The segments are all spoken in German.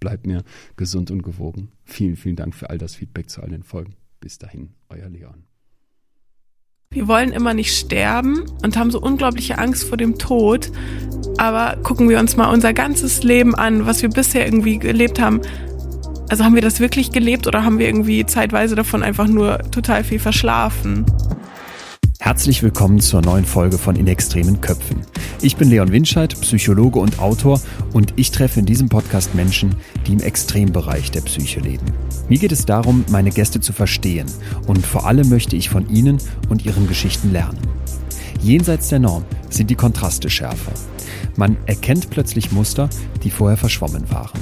bleibt mir gesund und gewogen. Vielen, vielen Dank für all das Feedback zu all den Folgen. Bis dahin, euer Leon. Wir wollen immer nicht sterben und haben so unglaubliche Angst vor dem Tod. Aber gucken wir uns mal unser ganzes Leben an, was wir bisher irgendwie gelebt haben. Also haben wir das wirklich gelebt oder haben wir irgendwie zeitweise davon einfach nur total viel verschlafen? Herzlich willkommen zur neuen Folge von In extremen Köpfen. Ich bin Leon Winscheid, Psychologe und Autor und ich treffe in diesem Podcast Menschen, die im Extrembereich der Psyche leben. Mir geht es darum, meine Gäste zu verstehen und vor allem möchte ich von ihnen und ihren Geschichten lernen. Jenseits der Norm sind die Kontraste schärfer. Man erkennt plötzlich Muster, die vorher verschwommen waren.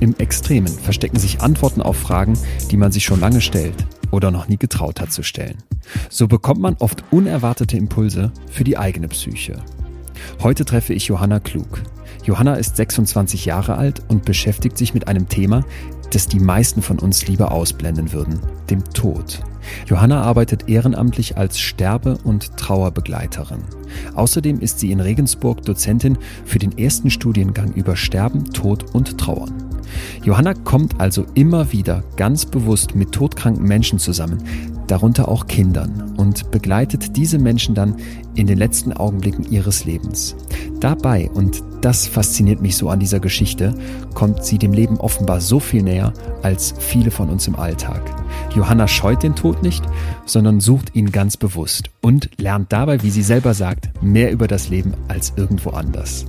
Im Extremen verstecken sich Antworten auf Fragen, die man sich schon lange stellt oder noch nie getraut hat zu stellen. So bekommt man oft unerwartete Impulse für die eigene Psyche. Heute treffe ich Johanna Klug. Johanna ist 26 Jahre alt und beschäftigt sich mit einem Thema, das die meisten von uns lieber ausblenden würden, dem Tod. Johanna arbeitet ehrenamtlich als Sterbe- und Trauerbegleiterin. Außerdem ist sie in Regensburg Dozentin für den ersten Studiengang über Sterben, Tod und Trauern. Johanna kommt also immer wieder ganz bewusst mit todkranken Menschen zusammen, darunter auch Kindern, und begleitet diese Menschen dann in den letzten Augenblicken ihres Lebens. Dabei, und das fasziniert mich so an dieser Geschichte, kommt sie dem Leben offenbar so viel näher als viele von uns im Alltag. Johanna scheut den Tod nicht, sondern sucht ihn ganz bewusst und lernt dabei, wie sie selber sagt, mehr über das Leben als irgendwo anders.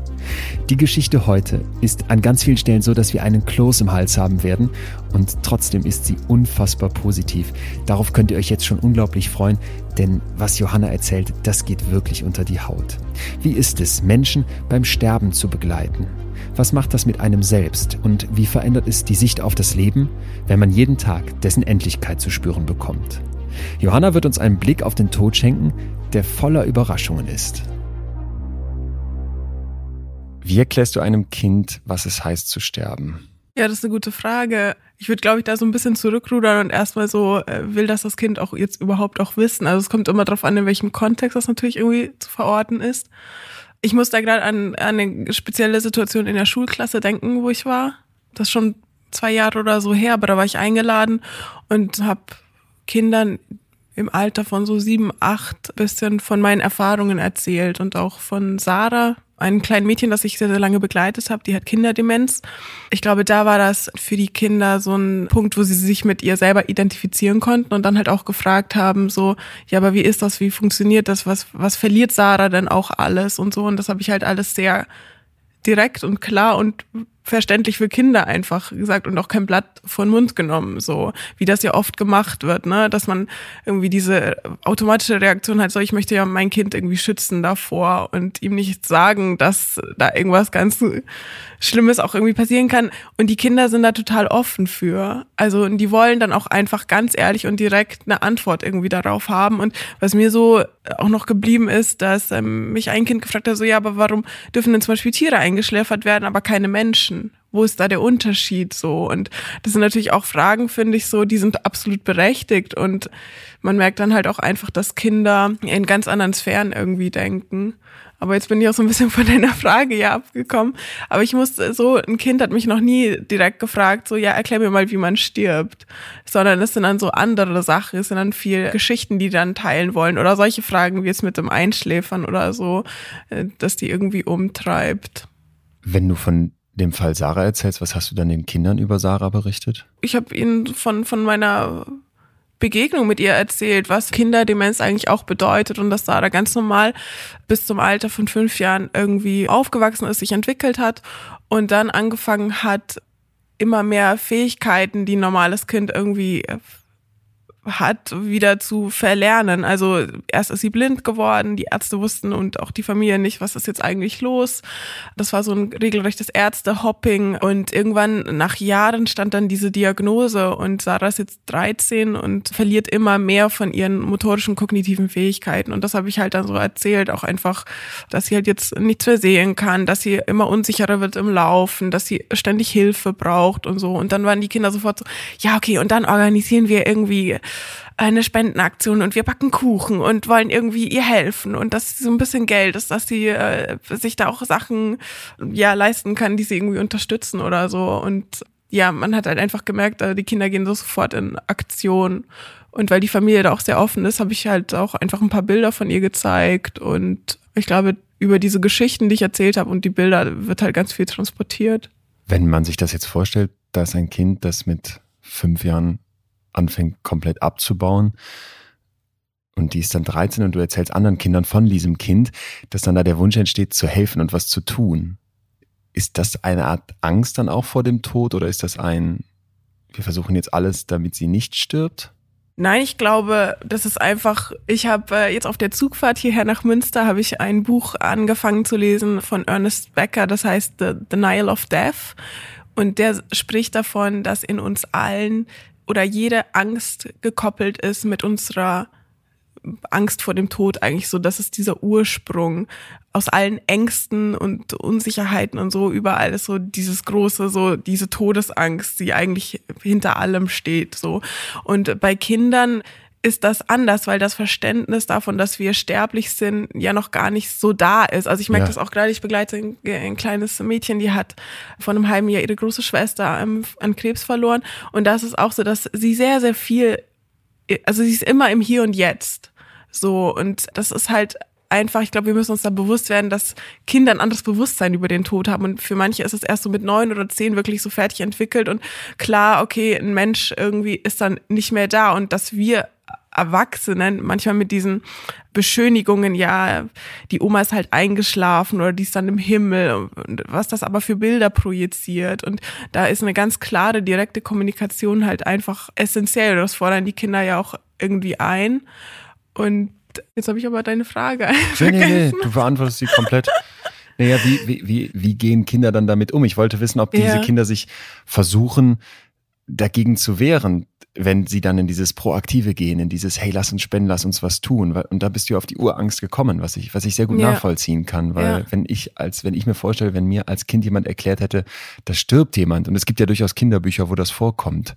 Die Geschichte heute ist an ganz vielen Stellen so, dass wir einen Kloß im Hals haben werden und trotzdem ist sie unfassbar positiv. Darauf könnt ihr euch jetzt schon unglaublich freuen, denn was Johanna erzählt, das geht wirklich unter die Haut. Wie ist es, Menschen beim Sterben zu begleiten? Was macht das mit einem selbst und wie verändert es die Sicht auf das Leben, wenn man jeden Tag dessen Endlichkeit zu spüren bekommt? Johanna wird uns einen Blick auf den Tod schenken, der voller Überraschungen ist. Wie erklärst du einem Kind, was es heißt zu sterben? Ja, das ist eine gute Frage. Ich würde, glaube ich, da so ein bisschen zurückrudern und erstmal so äh, will, dass das Kind auch jetzt überhaupt auch wissen. Also es kommt immer darauf an, in welchem Kontext das natürlich irgendwie zu verorten ist. Ich muss da gerade an, an eine spezielle Situation in der Schulklasse denken, wo ich war. Das ist schon zwei Jahre oder so her, aber da war ich eingeladen und habe Kindern im Alter von so sieben, acht bisschen von meinen Erfahrungen erzählt und auch von Sarah, ein kleines Mädchen, das ich sehr, sehr lange begleitet habe, die hat Kinderdemenz. Ich glaube, da war das für die Kinder so ein Punkt, wo sie sich mit ihr selber identifizieren konnten und dann halt auch gefragt haben, so, ja, aber wie ist das, wie funktioniert das, was, was verliert Sarah denn auch alles und so. Und das habe ich halt alles sehr direkt und klar und verständlich für Kinder einfach gesagt und auch kein Blatt von Mund genommen, so. Wie das ja oft gemacht wird, ne, dass man irgendwie diese automatische Reaktion hat, so ich möchte ja mein Kind irgendwie schützen davor und ihm nicht sagen, dass da irgendwas ganz Schlimmes auch irgendwie passieren kann und die Kinder sind da total offen für. Also und die wollen dann auch einfach ganz ehrlich und direkt eine Antwort irgendwie darauf haben und was mir so auch noch geblieben ist, dass ähm, mich ein Kind gefragt hat, so ja, aber warum dürfen denn zum Beispiel Tiere eingeschläfert werden, aber keine Menschen? Wo ist da der Unterschied so? Und das sind natürlich auch Fragen, finde ich so, die sind absolut berechtigt. Und man merkt dann halt auch einfach, dass Kinder in ganz anderen Sphären irgendwie denken. Aber jetzt bin ich auch so ein bisschen von deiner Frage ja abgekommen. Aber ich musste so, ein Kind hat mich noch nie direkt gefragt, so, ja, erklär mir mal, wie man stirbt. Sondern es sind dann so andere Sachen, es sind dann viel Geschichten, die dann teilen wollen. Oder solche Fragen wie jetzt mit dem Einschläfern oder so, äh, dass die irgendwie umtreibt. Wenn du von dem Fall Sarah erzählst, was hast du dann den Kindern über Sarah berichtet? Ich habe ihnen von, von meiner Begegnung mit ihr erzählt, was Kinderdemenz eigentlich auch bedeutet und dass Sarah ganz normal bis zum Alter von fünf Jahren irgendwie aufgewachsen ist, sich entwickelt hat und dann angefangen hat, immer mehr Fähigkeiten, die ein normales Kind irgendwie hat, wieder zu verlernen. Also erst ist sie blind geworden, die Ärzte wussten und auch die Familie nicht, was ist jetzt eigentlich los. Das war so ein regelrechtes Ärztehopping und irgendwann nach Jahren stand dann diese Diagnose und Sarah ist jetzt 13 und verliert immer mehr von ihren motorischen kognitiven Fähigkeiten und das habe ich halt dann so erzählt, auch einfach, dass sie halt jetzt nichts mehr sehen kann, dass sie immer unsicherer wird im Laufen, dass sie ständig Hilfe braucht und so und dann waren die Kinder sofort so, ja okay und dann organisieren wir irgendwie eine Spendenaktion und wir backen Kuchen und wollen irgendwie ihr helfen und dass sie so ein bisschen Geld ist, dass sie äh, sich da auch Sachen ja leisten kann, die sie irgendwie unterstützen oder so. Und ja, man hat halt einfach gemerkt, äh, die Kinder gehen so sofort in Aktion. Und weil die Familie da auch sehr offen ist, habe ich halt auch einfach ein paar Bilder von ihr gezeigt. Und ich glaube, über diese Geschichten, die ich erzählt habe und die Bilder wird halt ganz viel transportiert. Wenn man sich das jetzt vorstellt, da ist ein Kind, das mit fünf Jahren anfängt komplett abzubauen. Und die ist dann 13 und du erzählst anderen Kindern von diesem Kind, dass dann da der Wunsch entsteht, zu helfen und was zu tun. Ist das eine Art Angst dann auch vor dem Tod oder ist das ein, wir versuchen jetzt alles, damit sie nicht stirbt? Nein, ich glaube, das ist einfach, ich habe äh, jetzt auf der Zugfahrt hierher nach Münster, habe ich ein Buch angefangen zu lesen von Ernest Becker, das heißt The Denial of Death. Und der spricht davon, dass in uns allen oder jede Angst gekoppelt ist mit unserer Angst vor dem Tod eigentlich so, das ist dieser Ursprung aus allen Ängsten und Unsicherheiten und so überall ist so dieses große so diese Todesangst, die eigentlich hinter allem steht so. Und bei Kindern ist das anders, weil das Verständnis davon, dass wir sterblich sind, ja noch gar nicht so da ist. Also ich merke ja. das auch gerade, ich begleite ein, ein, kleines Mädchen, die hat vor einem halben Jahr ihre große Schwester an, an Krebs verloren. Und das ist auch so, dass sie sehr, sehr viel, also sie ist immer im Hier und Jetzt. So, und das ist halt einfach, ich glaube, wir müssen uns da bewusst werden, dass Kinder ein anderes Bewusstsein über den Tod haben. Und für manche ist es erst so mit neun oder zehn wirklich so fertig entwickelt. Und klar, okay, ein Mensch irgendwie ist dann nicht mehr da. Und dass wir Erwachsenen manchmal mit diesen Beschönigungen, ja, die Oma ist halt eingeschlafen oder die ist dann im Himmel, was das aber für Bilder projiziert. Und da ist eine ganz klare, direkte Kommunikation halt einfach essentiell. Das fordern die Kinder ja auch irgendwie ein. Und jetzt habe ich aber deine Frage. Nee, nee, nee, du beantwortest sie komplett. Naja, wie, wie, wie, wie gehen Kinder dann damit um? Ich wollte wissen, ob diese ja. Kinder sich versuchen, dagegen zu wehren, wenn sie dann in dieses Proaktive gehen, in dieses, hey, lass uns spenden, lass uns was tun. Und da bist du auf die Urangst gekommen, was ich, was ich sehr gut ja. nachvollziehen kann. Weil ja. wenn ich als, wenn ich mir vorstelle, wenn mir als Kind jemand erklärt hätte, da stirbt jemand, und es gibt ja durchaus Kinderbücher, wo das vorkommt,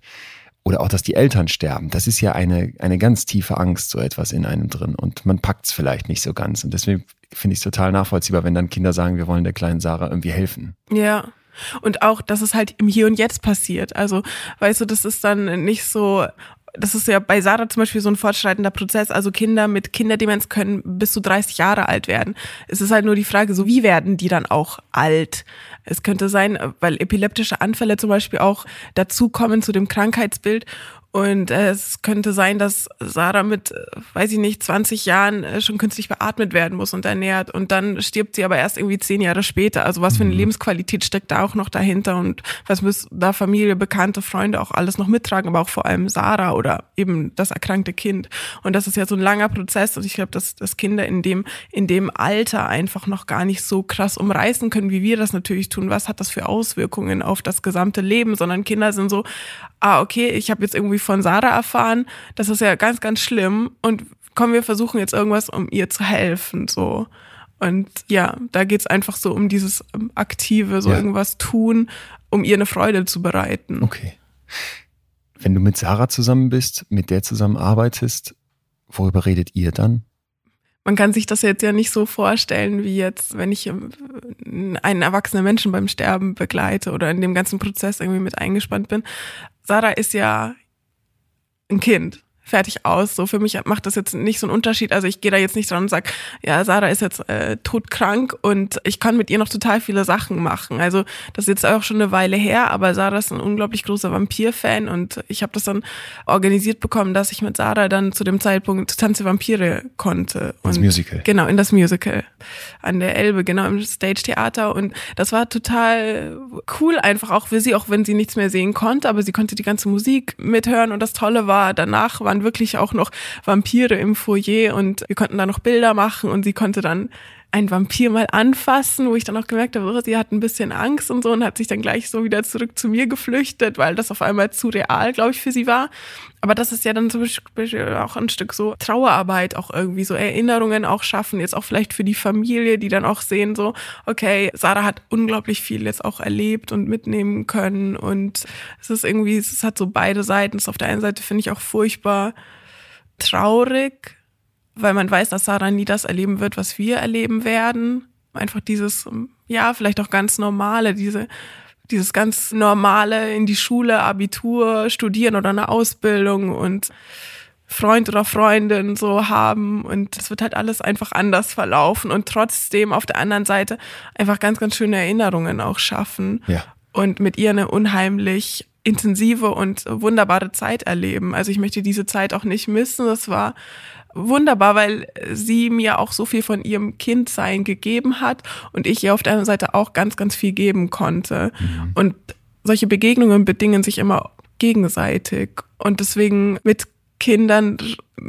oder auch, dass die Eltern sterben, das ist ja eine, eine ganz tiefe Angst, so etwas in einem drin. Und man packt es vielleicht nicht so ganz. Und deswegen finde ich es total nachvollziehbar, wenn dann Kinder sagen, wir wollen der kleinen Sarah irgendwie helfen. Ja. Und auch, dass es halt im Hier und Jetzt passiert. Also, weißt du, das ist dann nicht so, das ist ja bei Sarah zum Beispiel so ein fortschreitender Prozess. Also Kinder mit Kinderdemenz können bis zu 30 Jahre alt werden. Es ist halt nur die Frage, so wie werden die dann auch alt? Es könnte sein, weil epileptische Anfälle zum Beispiel auch dazukommen zu dem Krankheitsbild. Und äh, es könnte sein, dass Sarah mit, äh, weiß ich nicht, 20 Jahren äh, schon künstlich beatmet werden muss und ernährt. Und dann stirbt sie aber erst irgendwie zehn Jahre später. Also was für eine mhm. Lebensqualität steckt da auch noch dahinter und was müssen da Familie, Bekannte, Freunde auch alles noch mittragen, aber auch vor allem Sarah oder eben das erkrankte Kind. Und das ist ja so ein langer Prozess. Und ich glaube, dass, dass Kinder in dem, in dem Alter einfach noch gar nicht so krass umreißen können, wie wir das natürlich tun. Was hat das für Auswirkungen auf das gesamte Leben? Sondern Kinder sind so, ah, okay, ich habe jetzt irgendwie von Sarah erfahren, das ist ja ganz, ganz schlimm und komm, wir versuchen jetzt irgendwas, um ihr zu helfen, so. Und ja, da geht's einfach so um dieses ähm, aktive, so ja. irgendwas tun, um ihr eine Freude zu bereiten. Okay. Wenn du mit Sarah zusammen bist, mit der zusammen arbeitest, worüber redet ihr dann? Man kann sich das jetzt ja nicht so vorstellen, wie jetzt, wenn ich ähm, einen erwachsenen Menschen beim Sterben begleite oder in dem ganzen Prozess irgendwie mit eingespannt bin. Sarah ist ja ein Kind fertig aus. So für mich macht das jetzt nicht so einen Unterschied. Also ich gehe da jetzt nicht dran und sag, ja, Sarah ist jetzt äh, todkrank und ich kann mit ihr noch total viele Sachen machen. Also das ist jetzt auch schon eine Weile her, aber Sarah ist ein unglaublich großer Vampir-Fan und ich habe das dann organisiert bekommen, dass ich mit Sarah dann zu dem Zeitpunkt Tanze Vampire konnte. Das Musical. Genau, in das Musical an der Elbe, genau im Stage-Theater und das war total cool einfach auch für sie, auch wenn sie nichts mehr sehen konnte, aber sie konnte die ganze Musik mithören und das Tolle war, danach waren wirklich auch noch Vampire im Foyer und wir konnten da noch Bilder machen und sie konnte dann ein Vampir mal anfassen, wo ich dann auch gemerkt habe, oh, sie hat ein bisschen Angst und so und hat sich dann gleich so wieder zurück zu mir geflüchtet, weil das auf einmal zu real, glaube ich, für sie war. Aber das ist ja dann zum Beispiel auch ein Stück so Trauerarbeit, auch irgendwie so Erinnerungen auch schaffen, jetzt auch vielleicht für die Familie, die dann auch sehen, so, okay, Sarah hat unglaublich viel jetzt auch erlebt und mitnehmen können und es ist irgendwie, es hat so beide Seiten. Es auf der einen Seite finde ich auch furchtbar traurig, weil man weiß, dass Sarah nie das erleben wird, was wir erleben werden. Einfach dieses, ja, vielleicht auch ganz normale, diese, dieses ganz normale in die Schule, Abitur, studieren oder eine Ausbildung und Freund oder Freundin so haben und es wird halt alles einfach anders verlaufen und trotzdem auf der anderen Seite einfach ganz, ganz schöne Erinnerungen auch schaffen ja. und mit ihr eine unheimlich intensive und wunderbare Zeit erleben. Also ich möchte diese Zeit auch nicht missen. Das war wunderbar, weil sie mir auch so viel von ihrem Kindsein gegeben hat und ich ihr auf der anderen Seite auch ganz, ganz viel geben konnte. Mhm. Und solche Begegnungen bedingen sich immer gegenseitig. Und deswegen mit Kindern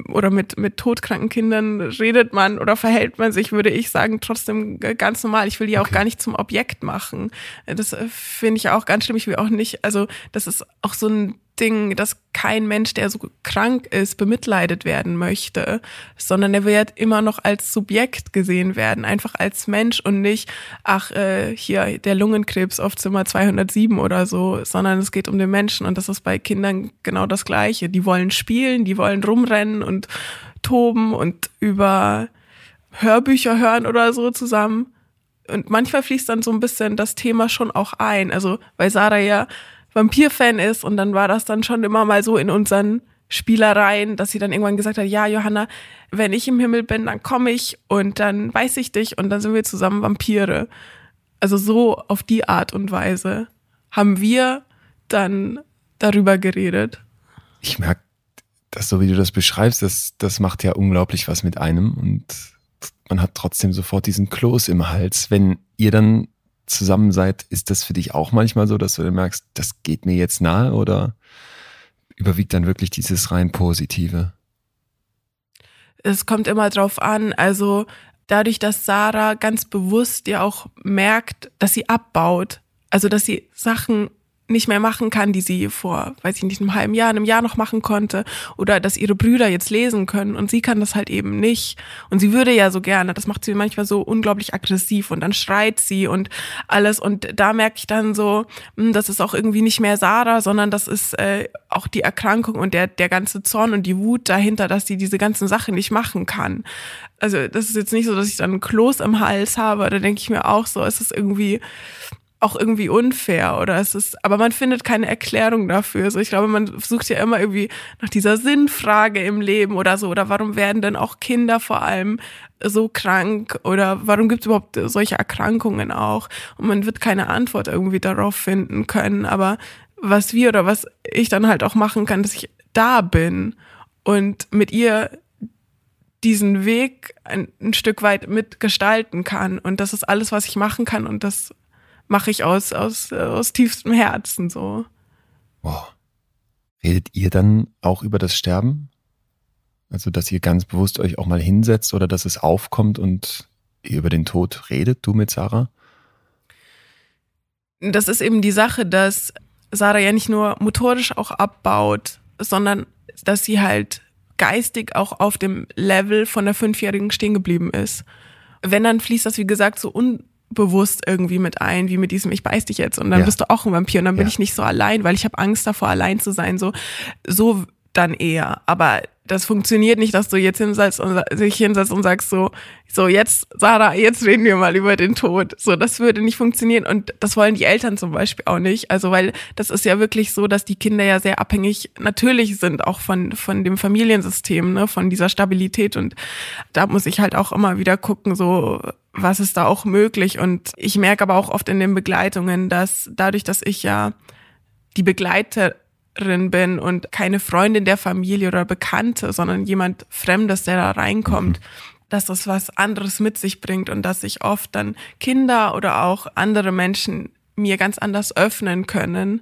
oder mit, mit todkranken Kindern redet man oder verhält man sich, würde ich sagen, trotzdem ganz normal. Ich will die okay. auch gar nicht zum Objekt machen. Das finde ich auch ganz schlimm. Ich will auch nicht, also das ist auch so ein Ding, dass kein Mensch, der so krank ist, bemitleidet werden möchte, sondern er wird immer noch als Subjekt gesehen werden, einfach als Mensch und nicht, ach, äh, hier der Lungenkrebs auf Zimmer 207 oder so, sondern es geht um den Menschen und das ist bei Kindern genau das Gleiche. Die wollen spielen, die wollen rumrennen und toben und über Hörbücher hören oder so zusammen. Und manchmal fließt dann so ein bisschen das Thema schon auch ein. Also, weil Sarah ja Vampir-Fan ist und dann war das dann schon immer mal so in unseren Spielereien, dass sie dann irgendwann gesagt hat, ja, Johanna, wenn ich im Himmel bin, dann komme ich und dann weiß ich dich und dann sind wir zusammen Vampire. Also so auf die Art und Weise haben wir dann darüber geredet. Ich merke, dass so wie du das beschreibst, das, das macht ja unglaublich was mit einem und man hat trotzdem sofort diesen Kloß im Hals, wenn ihr dann zusammen seid, ist das für dich auch manchmal so, dass du dann merkst, das geht mir jetzt nahe oder überwiegt dann wirklich dieses rein Positive? Es kommt immer drauf an. Also dadurch, dass Sarah ganz bewusst ja auch merkt, dass sie abbaut, also dass sie Sachen nicht mehr machen kann, die sie vor, weiß ich nicht, einem halben Jahr, einem Jahr noch machen konnte oder dass ihre Brüder jetzt lesen können und sie kann das halt eben nicht und sie würde ja so gerne, das macht sie manchmal so unglaublich aggressiv und dann schreit sie und alles und da merke ich dann so, hm, das ist auch irgendwie nicht mehr Sarah, sondern das ist äh, auch die Erkrankung und der, der ganze Zorn und die Wut dahinter, dass sie diese ganzen Sachen nicht machen kann. Also das ist jetzt nicht so, dass ich dann ein Kloß im Hals habe, da denke ich mir auch so, es ist irgendwie auch irgendwie unfair oder es ist, aber man findet keine Erklärung dafür. So, ich glaube, man sucht ja immer irgendwie nach dieser Sinnfrage im Leben oder so. Oder warum werden denn auch Kinder vor allem so krank oder warum gibt es überhaupt solche Erkrankungen auch? Und man wird keine Antwort irgendwie darauf finden können. Aber was wir oder was ich dann halt auch machen kann, dass ich da bin und mit ihr diesen Weg ein, ein Stück weit mitgestalten kann. Und das ist alles, was ich machen kann. Und das mache ich aus, aus, aus tiefstem Herzen so. Wow. Redet ihr dann auch über das Sterben? Also, dass ihr ganz bewusst euch auch mal hinsetzt oder dass es aufkommt und ihr über den Tod redet, du mit Sarah? Das ist eben die Sache, dass Sarah ja nicht nur motorisch auch abbaut, sondern dass sie halt geistig auch auf dem Level von der Fünfjährigen stehen geblieben ist. Wenn, dann fließt das, wie gesagt, so un bewusst irgendwie mit ein, wie mit diesem ich beiß dich jetzt und dann ja. bist du auch ein Vampir und dann bin ja. ich nicht so allein, weil ich habe Angst davor allein zu sein, so so dann eher, aber das funktioniert nicht, dass du jetzt hinsetzt und sich hinsetzt und sagst so, so jetzt, Sarah, jetzt reden wir mal über den Tod. So, das würde nicht funktionieren und das wollen die Eltern zum Beispiel auch nicht. Also, weil das ist ja wirklich so, dass die Kinder ja sehr abhängig natürlich sind, auch von, von dem Familiensystem, ne, von dieser Stabilität und da muss ich halt auch immer wieder gucken, so, was ist da auch möglich und ich merke aber auch oft in den Begleitungen, dass dadurch, dass ich ja die Begleiter bin und keine Freundin der Familie oder Bekannte, sondern jemand Fremdes, der da reinkommt, mhm. dass das was anderes mit sich bringt und dass sich oft dann Kinder oder auch andere Menschen mir ganz anders öffnen können.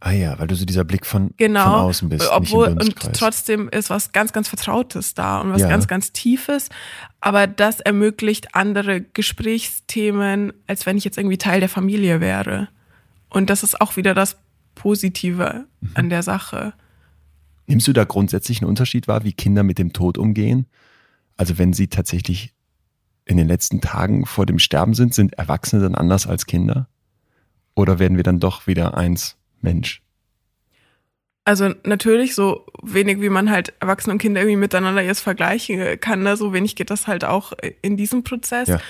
Ah ja, weil du so dieser Blick von, genau, von außen bist. Obwohl, und trotzdem ist was ganz, ganz Vertrautes da und was ja. ganz, ganz Tiefes. Aber das ermöglicht andere Gesprächsthemen, als wenn ich jetzt irgendwie Teil der Familie wäre. Und das ist auch wieder das Positive mhm. an der Sache. Nimmst du da grundsätzlich einen Unterschied wahr, wie Kinder mit dem Tod umgehen? Also wenn sie tatsächlich in den letzten Tagen vor dem Sterben sind, sind Erwachsene dann anders als Kinder? Oder werden wir dann doch wieder eins Mensch? Also natürlich, so wenig wie man halt Erwachsene und Kinder irgendwie miteinander jetzt vergleichen kann, ne? so wenig geht das halt auch in diesem Prozess. Ja.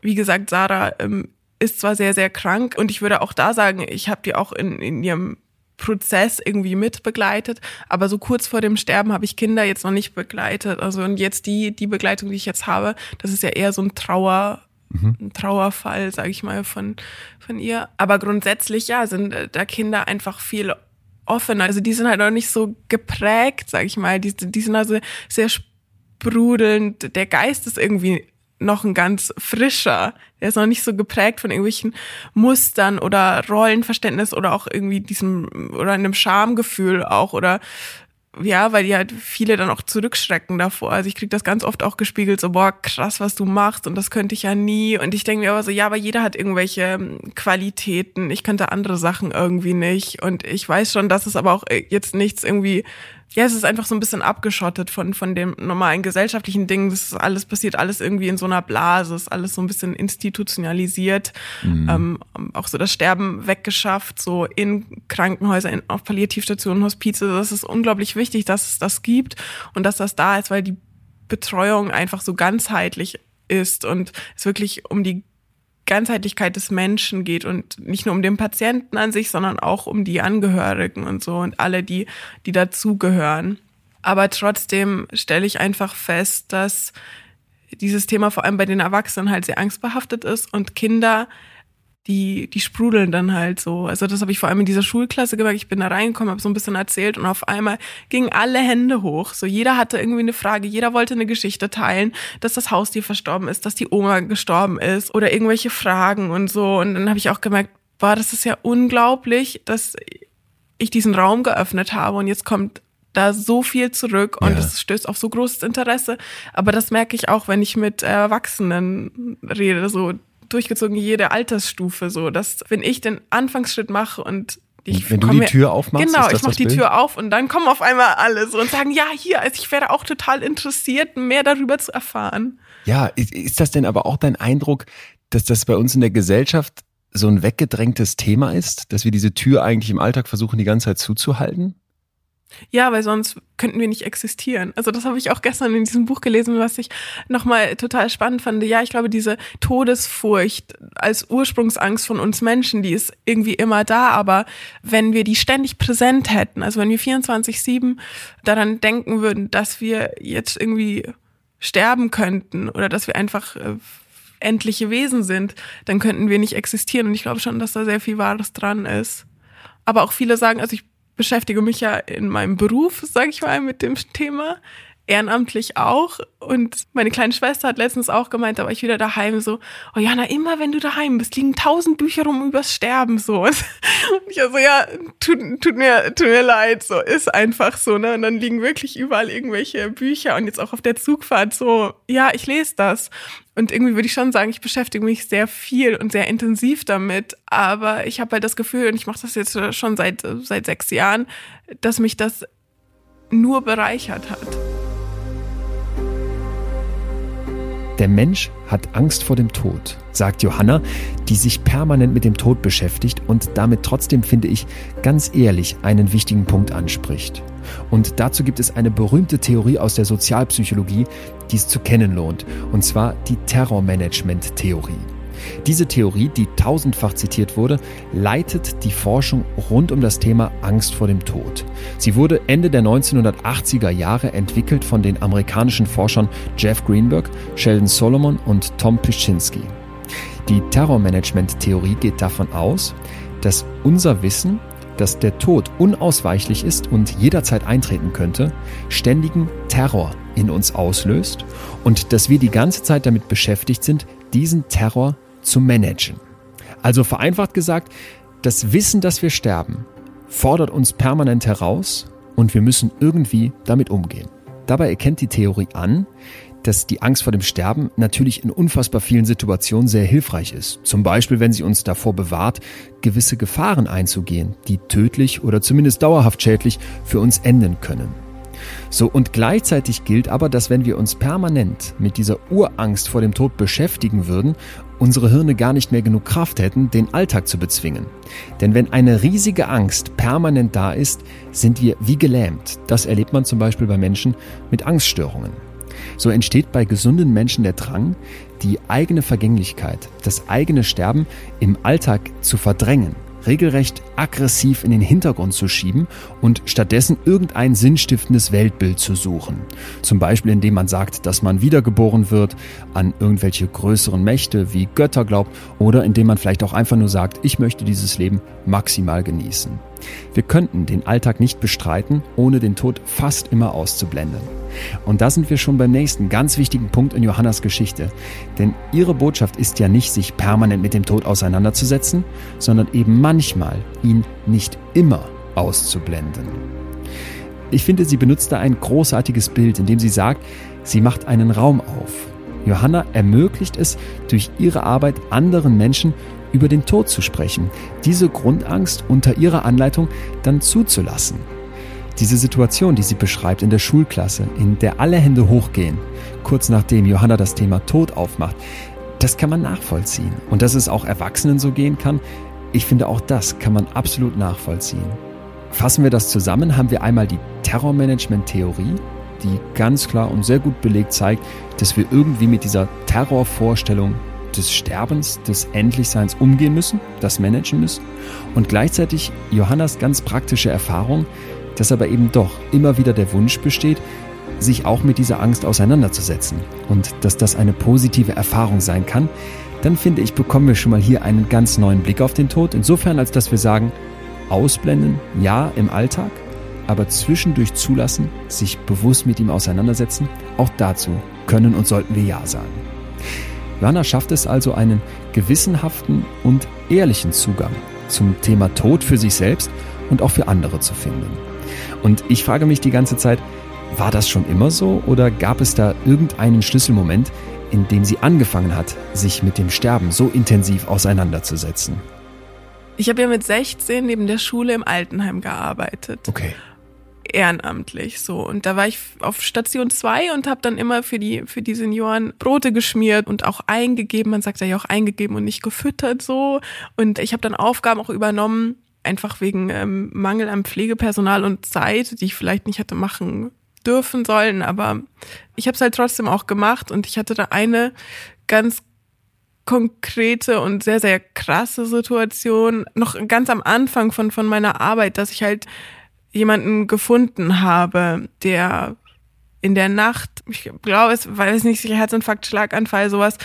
Wie gesagt, Sarah ähm, ist zwar sehr, sehr krank und ich würde auch da sagen, ich habe die auch in, in ihrem Prozess irgendwie mitbegleitet, aber so kurz vor dem Sterben habe ich Kinder jetzt noch nicht begleitet. Also und jetzt die, die Begleitung, die ich jetzt habe, das ist ja eher so ein Trauer, mhm. ein Trauerfall, sage ich mal, von, von ihr. Aber grundsätzlich, ja, sind äh, da Kinder einfach viel offener. Also die sind halt auch nicht so geprägt, sage ich mal. Die, die sind also sehr sprudelnd. Der Geist ist irgendwie noch ein ganz frischer. Der ist noch nicht so geprägt von irgendwelchen Mustern oder Rollenverständnis oder auch irgendwie diesem oder einem Schamgefühl auch oder ja, weil die halt viele dann auch zurückschrecken davor. Also ich krieg das ganz oft auch gespiegelt, so, boah, krass, was du machst und das könnte ich ja nie. Und ich denke mir aber so, ja, aber jeder hat irgendwelche ähm, Qualitäten. Ich könnte andere Sachen irgendwie nicht. Und ich weiß schon, dass es aber auch äh, jetzt nichts irgendwie ja, es ist einfach so ein bisschen abgeschottet von, von dem normalen gesellschaftlichen Ding. Das ist alles passiert, alles irgendwie in so einer Blase, ist alles so ein bisschen institutionalisiert. Mhm. Ähm, auch so das Sterben weggeschafft, so in Krankenhäuser, in, auf Palliativstationen, Hospize. Das ist unglaublich wichtig, dass es das gibt und dass das da ist, weil die Betreuung einfach so ganzheitlich ist und es wirklich um die Ganzheitlichkeit des Menschen geht und nicht nur um den Patienten an sich, sondern auch um die Angehörigen und so und alle, die, die dazugehören. Aber trotzdem stelle ich einfach fest, dass dieses Thema vor allem bei den Erwachsenen halt sehr angstbehaftet ist und Kinder die, die sprudeln dann halt so. Also das habe ich vor allem in dieser Schulklasse gemerkt. Ich bin da reingekommen, habe so ein bisschen erzählt und auf einmal gingen alle Hände hoch. So jeder hatte irgendwie eine Frage, jeder wollte eine Geschichte teilen, dass das Haustier verstorben ist, dass die Oma gestorben ist oder irgendwelche Fragen und so. Und dann habe ich auch gemerkt, boah, das ist ja unglaublich, dass ich diesen Raum geöffnet habe und jetzt kommt da so viel zurück und es stößt auf so großes Interesse. Aber das merke ich auch, wenn ich mit Erwachsenen rede, so durchgezogen jede Altersstufe so, dass wenn ich den Anfangsschritt mache und ich wenn du die Tür aufmachst, genau, ich mache die Bild? Tür auf und dann kommen auf einmal alle so und sagen, ja, hier, also ich wäre auch total interessiert, mehr darüber zu erfahren. Ja, ist das denn aber auch dein Eindruck, dass das bei uns in der Gesellschaft so ein weggedrängtes Thema ist, dass wir diese Tür eigentlich im Alltag versuchen, die ganze Zeit zuzuhalten? Ja, weil sonst könnten wir nicht existieren. Also das habe ich auch gestern in diesem Buch gelesen, was ich nochmal total spannend fand. Ja, ich glaube, diese Todesfurcht als Ursprungsangst von uns Menschen, die ist irgendwie immer da, aber wenn wir die ständig präsent hätten, also wenn wir 24-7 daran denken würden, dass wir jetzt irgendwie sterben könnten oder dass wir einfach äh, endliche Wesen sind, dann könnten wir nicht existieren. Und ich glaube schon, dass da sehr viel Wahres dran ist. Aber auch viele sagen, also ich beschäftige mich ja in meinem Beruf, sage ich mal, mit dem Thema ehrenamtlich auch. Und meine kleine Schwester hat letztens auch gemeint, da war ich wieder daheim so, oh Jana, immer wenn du daheim bist, liegen tausend Bücher rum übers Sterben so. Und ich also, ja, tut, tut mir, tut mir leid, so, ist einfach so, ne? Und dann liegen wirklich überall irgendwelche Bücher und jetzt auch auf der Zugfahrt so, ja, ich lese das. Und irgendwie würde ich schon sagen, ich beschäftige mich sehr viel und sehr intensiv damit. Aber ich habe halt das Gefühl, und ich mache das jetzt schon seit, seit sechs Jahren, dass mich das nur bereichert hat. Der Mensch hat Angst vor dem Tod, sagt Johanna, die sich permanent mit dem Tod beschäftigt und damit trotzdem, finde ich, ganz ehrlich einen wichtigen Punkt anspricht. Und dazu gibt es eine berühmte Theorie aus der Sozialpsychologie, die es zu kennen lohnt, und zwar die Terrormanagement-Theorie. Diese Theorie, die tausendfach zitiert wurde, leitet die Forschung rund um das Thema Angst vor dem Tod. Sie wurde Ende der 1980er Jahre entwickelt von den amerikanischen Forschern Jeff Greenberg, Sheldon Solomon und Tom Pischinski. Die Terrormanagement-Theorie geht davon aus, dass unser Wissen, dass der Tod unausweichlich ist und jederzeit eintreten könnte, ständigen Terror in uns auslöst und dass wir die ganze Zeit damit beschäftigt sind, diesen Terror zu managen. Also vereinfacht gesagt, das Wissen, dass wir sterben, fordert uns permanent heraus und wir müssen irgendwie damit umgehen. Dabei erkennt die Theorie an, dass die Angst vor dem Sterben natürlich in unfassbar vielen Situationen sehr hilfreich ist. Zum Beispiel, wenn sie uns davor bewahrt, gewisse Gefahren einzugehen, die tödlich oder zumindest dauerhaft schädlich für uns enden können. So, und gleichzeitig gilt aber, dass wenn wir uns permanent mit dieser Urangst vor dem Tod beschäftigen würden, unsere Hirne gar nicht mehr genug Kraft hätten, den Alltag zu bezwingen. Denn wenn eine riesige Angst permanent da ist, sind wir wie gelähmt. Das erlebt man zum Beispiel bei Menschen mit Angststörungen. So entsteht bei gesunden Menschen der Drang, die eigene Vergänglichkeit, das eigene Sterben im Alltag zu verdrängen regelrecht aggressiv in den Hintergrund zu schieben und stattdessen irgendein sinnstiftendes Weltbild zu suchen. Zum Beispiel indem man sagt, dass man wiedergeboren wird, an irgendwelche größeren Mächte wie Götter glaubt oder indem man vielleicht auch einfach nur sagt, ich möchte dieses Leben maximal genießen. Wir könnten den Alltag nicht bestreiten, ohne den Tod fast immer auszublenden. Und da sind wir schon beim nächsten ganz wichtigen Punkt in Johannas Geschichte. Denn ihre Botschaft ist ja nicht, sich permanent mit dem Tod auseinanderzusetzen, sondern eben manchmal ihn nicht immer auszublenden. Ich finde, sie benutzt da ein großartiges Bild, in dem sie sagt, sie macht einen Raum auf. Johanna ermöglicht es, durch ihre Arbeit anderen Menschen über den Tod zu sprechen, diese Grundangst unter ihrer Anleitung dann zuzulassen. Diese Situation, die sie beschreibt in der Schulklasse, in der alle Hände hochgehen, kurz nachdem Johanna das Thema Tod aufmacht, das kann man nachvollziehen. Und dass es auch Erwachsenen so gehen kann, ich finde auch das kann man absolut nachvollziehen. Fassen wir das zusammen, haben wir einmal die Terrormanagement-Theorie, die ganz klar und sehr gut belegt zeigt, dass wir irgendwie mit dieser Terrorvorstellung des Sterbens, des Endlichseins umgehen müssen, das managen müssen. Und gleichzeitig Johannas ganz praktische Erfahrung, dass aber eben doch immer wieder der Wunsch besteht, sich auch mit dieser Angst auseinanderzusetzen und dass das eine positive Erfahrung sein kann, dann finde ich, bekommen wir schon mal hier einen ganz neuen Blick auf den Tod. Insofern, als dass wir sagen, ausblenden, ja, im Alltag, aber zwischendurch zulassen, sich bewusst mit ihm auseinandersetzen, auch dazu können und sollten wir ja sagen. Johanna schafft es also, einen gewissenhaften und ehrlichen Zugang zum Thema Tod für sich selbst und auch für andere zu finden. Und ich frage mich die ganze Zeit, war das schon immer so oder gab es da irgendeinen Schlüsselmoment, in dem sie angefangen hat, sich mit dem Sterben so intensiv auseinanderzusetzen? Ich habe ja mit 16 neben der Schule im Altenheim gearbeitet. Okay. Ehrenamtlich so. Und da war ich auf Station 2 und habe dann immer für die, für die Senioren Brote geschmiert und auch eingegeben. Man sagt ja auch eingegeben und nicht gefüttert so. Und ich habe dann Aufgaben auch übernommen, einfach wegen ähm, Mangel an Pflegepersonal und Zeit, die ich vielleicht nicht hätte machen dürfen sollen, aber ich habe es halt trotzdem auch gemacht und ich hatte da eine ganz konkrete und sehr, sehr krasse Situation, noch ganz am Anfang von, von meiner Arbeit, dass ich halt jemanden gefunden habe, der in der Nacht, ich glaube, es es nicht sicher, Herzinfarkt, Schlaganfall, sowas,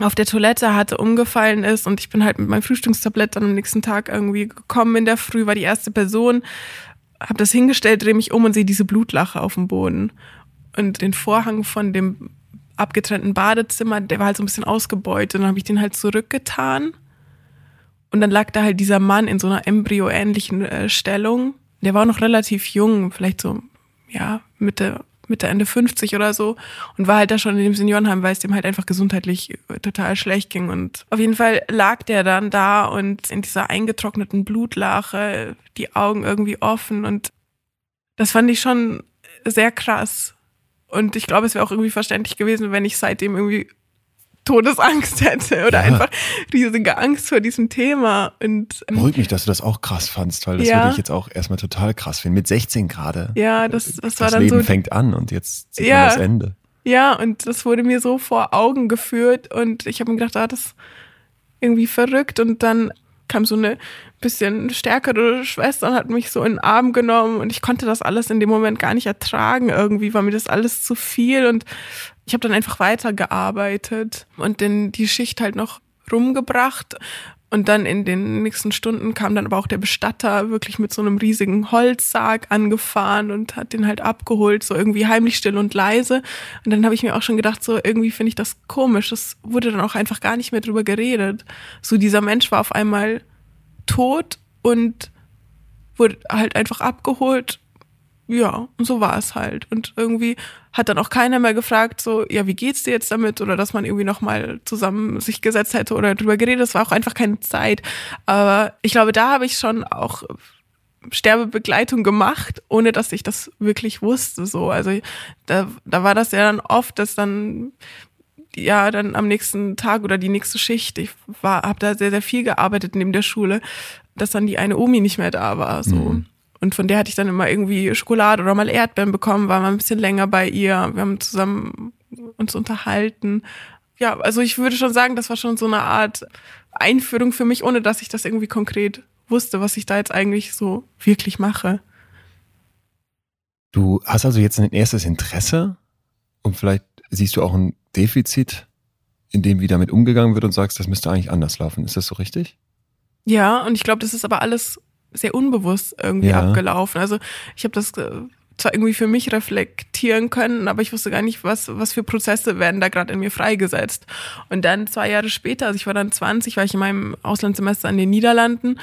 auf der Toilette hatte, umgefallen ist und ich bin halt mit meinem Frühstückstablett dann am nächsten Tag irgendwie gekommen in der Früh, war die erste Person, habe das hingestellt, drehe mich um und sehe diese Blutlache auf dem Boden und den Vorhang von dem abgetrennten Badezimmer, der war halt so ein bisschen ausgebeutet und dann habe ich den halt zurückgetan und dann lag da halt dieser Mann in so einer embryoähnlichen äh, Stellung. Der war noch relativ jung, vielleicht so ja Mitte Mitte, Ende 50 oder so und war halt da schon in dem Seniorenheim, weil es dem halt einfach gesundheitlich total schlecht ging. Und auf jeden Fall lag der dann da und in dieser eingetrockneten Blutlache, die Augen irgendwie offen und das fand ich schon sehr krass. Und ich glaube, es wäre auch irgendwie verständlich gewesen, wenn ich seitdem irgendwie Todesangst hätte oder ja. einfach riesige Angst vor diesem Thema. Und ähm, beruhigt mich, dass du das auch krass fandst, weil das ja. würde ich jetzt auch erstmal total krass finden. Mit 16 gerade. Ja, das, das, das war dann Leben so. fängt an und jetzt sieht ja. man das Ende. Ja, und das wurde mir so vor Augen geführt und ich habe mir gedacht, ah, das ist irgendwie verrückt und dann kam so eine bisschen stärkere Schwester und hat mich so in den Arm genommen und ich konnte das alles in dem Moment gar nicht ertragen. Irgendwie war mir das alles zu viel und ich habe dann einfach weitergearbeitet und dann die Schicht halt noch rumgebracht und dann in den nächsten Stunden kam dann aber auch der Bestatter wirklich mit so einem riesigen Holzsarg angefahren und hat den halt abgeholt, so irgendwie heimlich still und leise. Und dann habe ich mir auch schon gedacht, so irgendwie finde ich das komisch. Es wurde dann auch einfach gar nicht mehr drüber geredet. So dieser Mensch war auf einmal tot und wurde halt einfach abgeholt ja, und so war es halt. Und irgendwie hat dann auch keiner mehr gefragt, so, ja, wie geht's dir jetzt damit? Oder dass man irgendwie nochmal zusammen sich gesetzt hätte oder drüber geredet. Es war auch einfach keine Zeit. Aber ich glaube, da habe ich schon auch Sterbebegleitung gemacht, ohne dass ich das wirklich wusste. So, also da, da war das ja dann oft, dass dann ja dann am nächsten Tag oder die nächste Schicht, ich war, habe da sehr sehr viel gearbeitet neben der Schule, dass dann die eine Omi nicht mehr da war. So. Mhm. Und von der hatte ich dann immer irgendwie Schokolade oder mal Erdbeeren bekommen, war mal ein bisschen länger bei ihr. Wir haben zusammen uns unterhalten. Ja, also ich würde schon sagen, das war schon so eine Art Einführung für mich, ohne dass ich das irgendwie konkret wusste, was ich da jetzt eigentlich so wirklich mache. Du hast also jetzt ein erstes Interesse und vielleicht siehst du auch ein Defizit in dem, wie damit umgegangen wird und sagst, das müsste eigentlich anders laufen. Ist das so richtig? Ja, und ich glaube, das ist aber alles sehr unbewusst irgendwie ja. abgelaufen. Also ich habe das äh, zwar irgendwie für mich reflektieren können, aber ich wusste gar nicht, was, was für Prozesse werden da gerade in mir freigesetzt. Und dann zwei Jahre später, also ich war dann 20, war ich in meinem Auslandssemester in den Niederlanden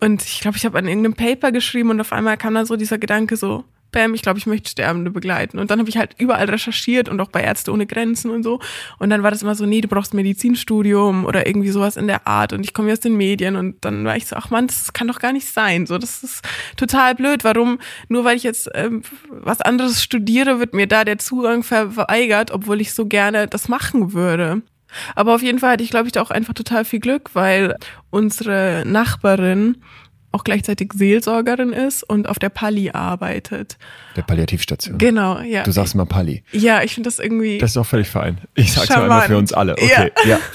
und ich glaube, ich habe an irgendeinem Paper geschrieben und auf einmal kam dann so dieser Gedanke so, Bam, ich glaube, ich möchte Sterbende begleiten. Und dann habe ich halt überall recherchiert und auch bei Ärzte ohne Grenzen und so. Und dann war das immer so, nee, du brauchst Medizinstudium oder irgendwie sowas in der Art. Und ich komme aus den Medien und dann war ich so, ach man, das kann doch gar nicht sein. So, das ist total blöd. Warum? Nur weil ich jetzt ähm, was anderes studiere, wird mir da der Zugang verweigert, obwohl ich so gerne das machen würde. Aber auf jeden Fall hatte ich, glaube ich, da auch einfach total viel Glück, weil unsere Nachbarin auch gleichzeitig Seelsorgerin ist und auf der Pali arbeitet. Der Palliativstation. Genau, ja. Du sagst immer Pali. Ja, ich finde das irgendwie. Das ist auch völlig fein. Ich sag's mal immer für uns alle. Okay, ja. ja.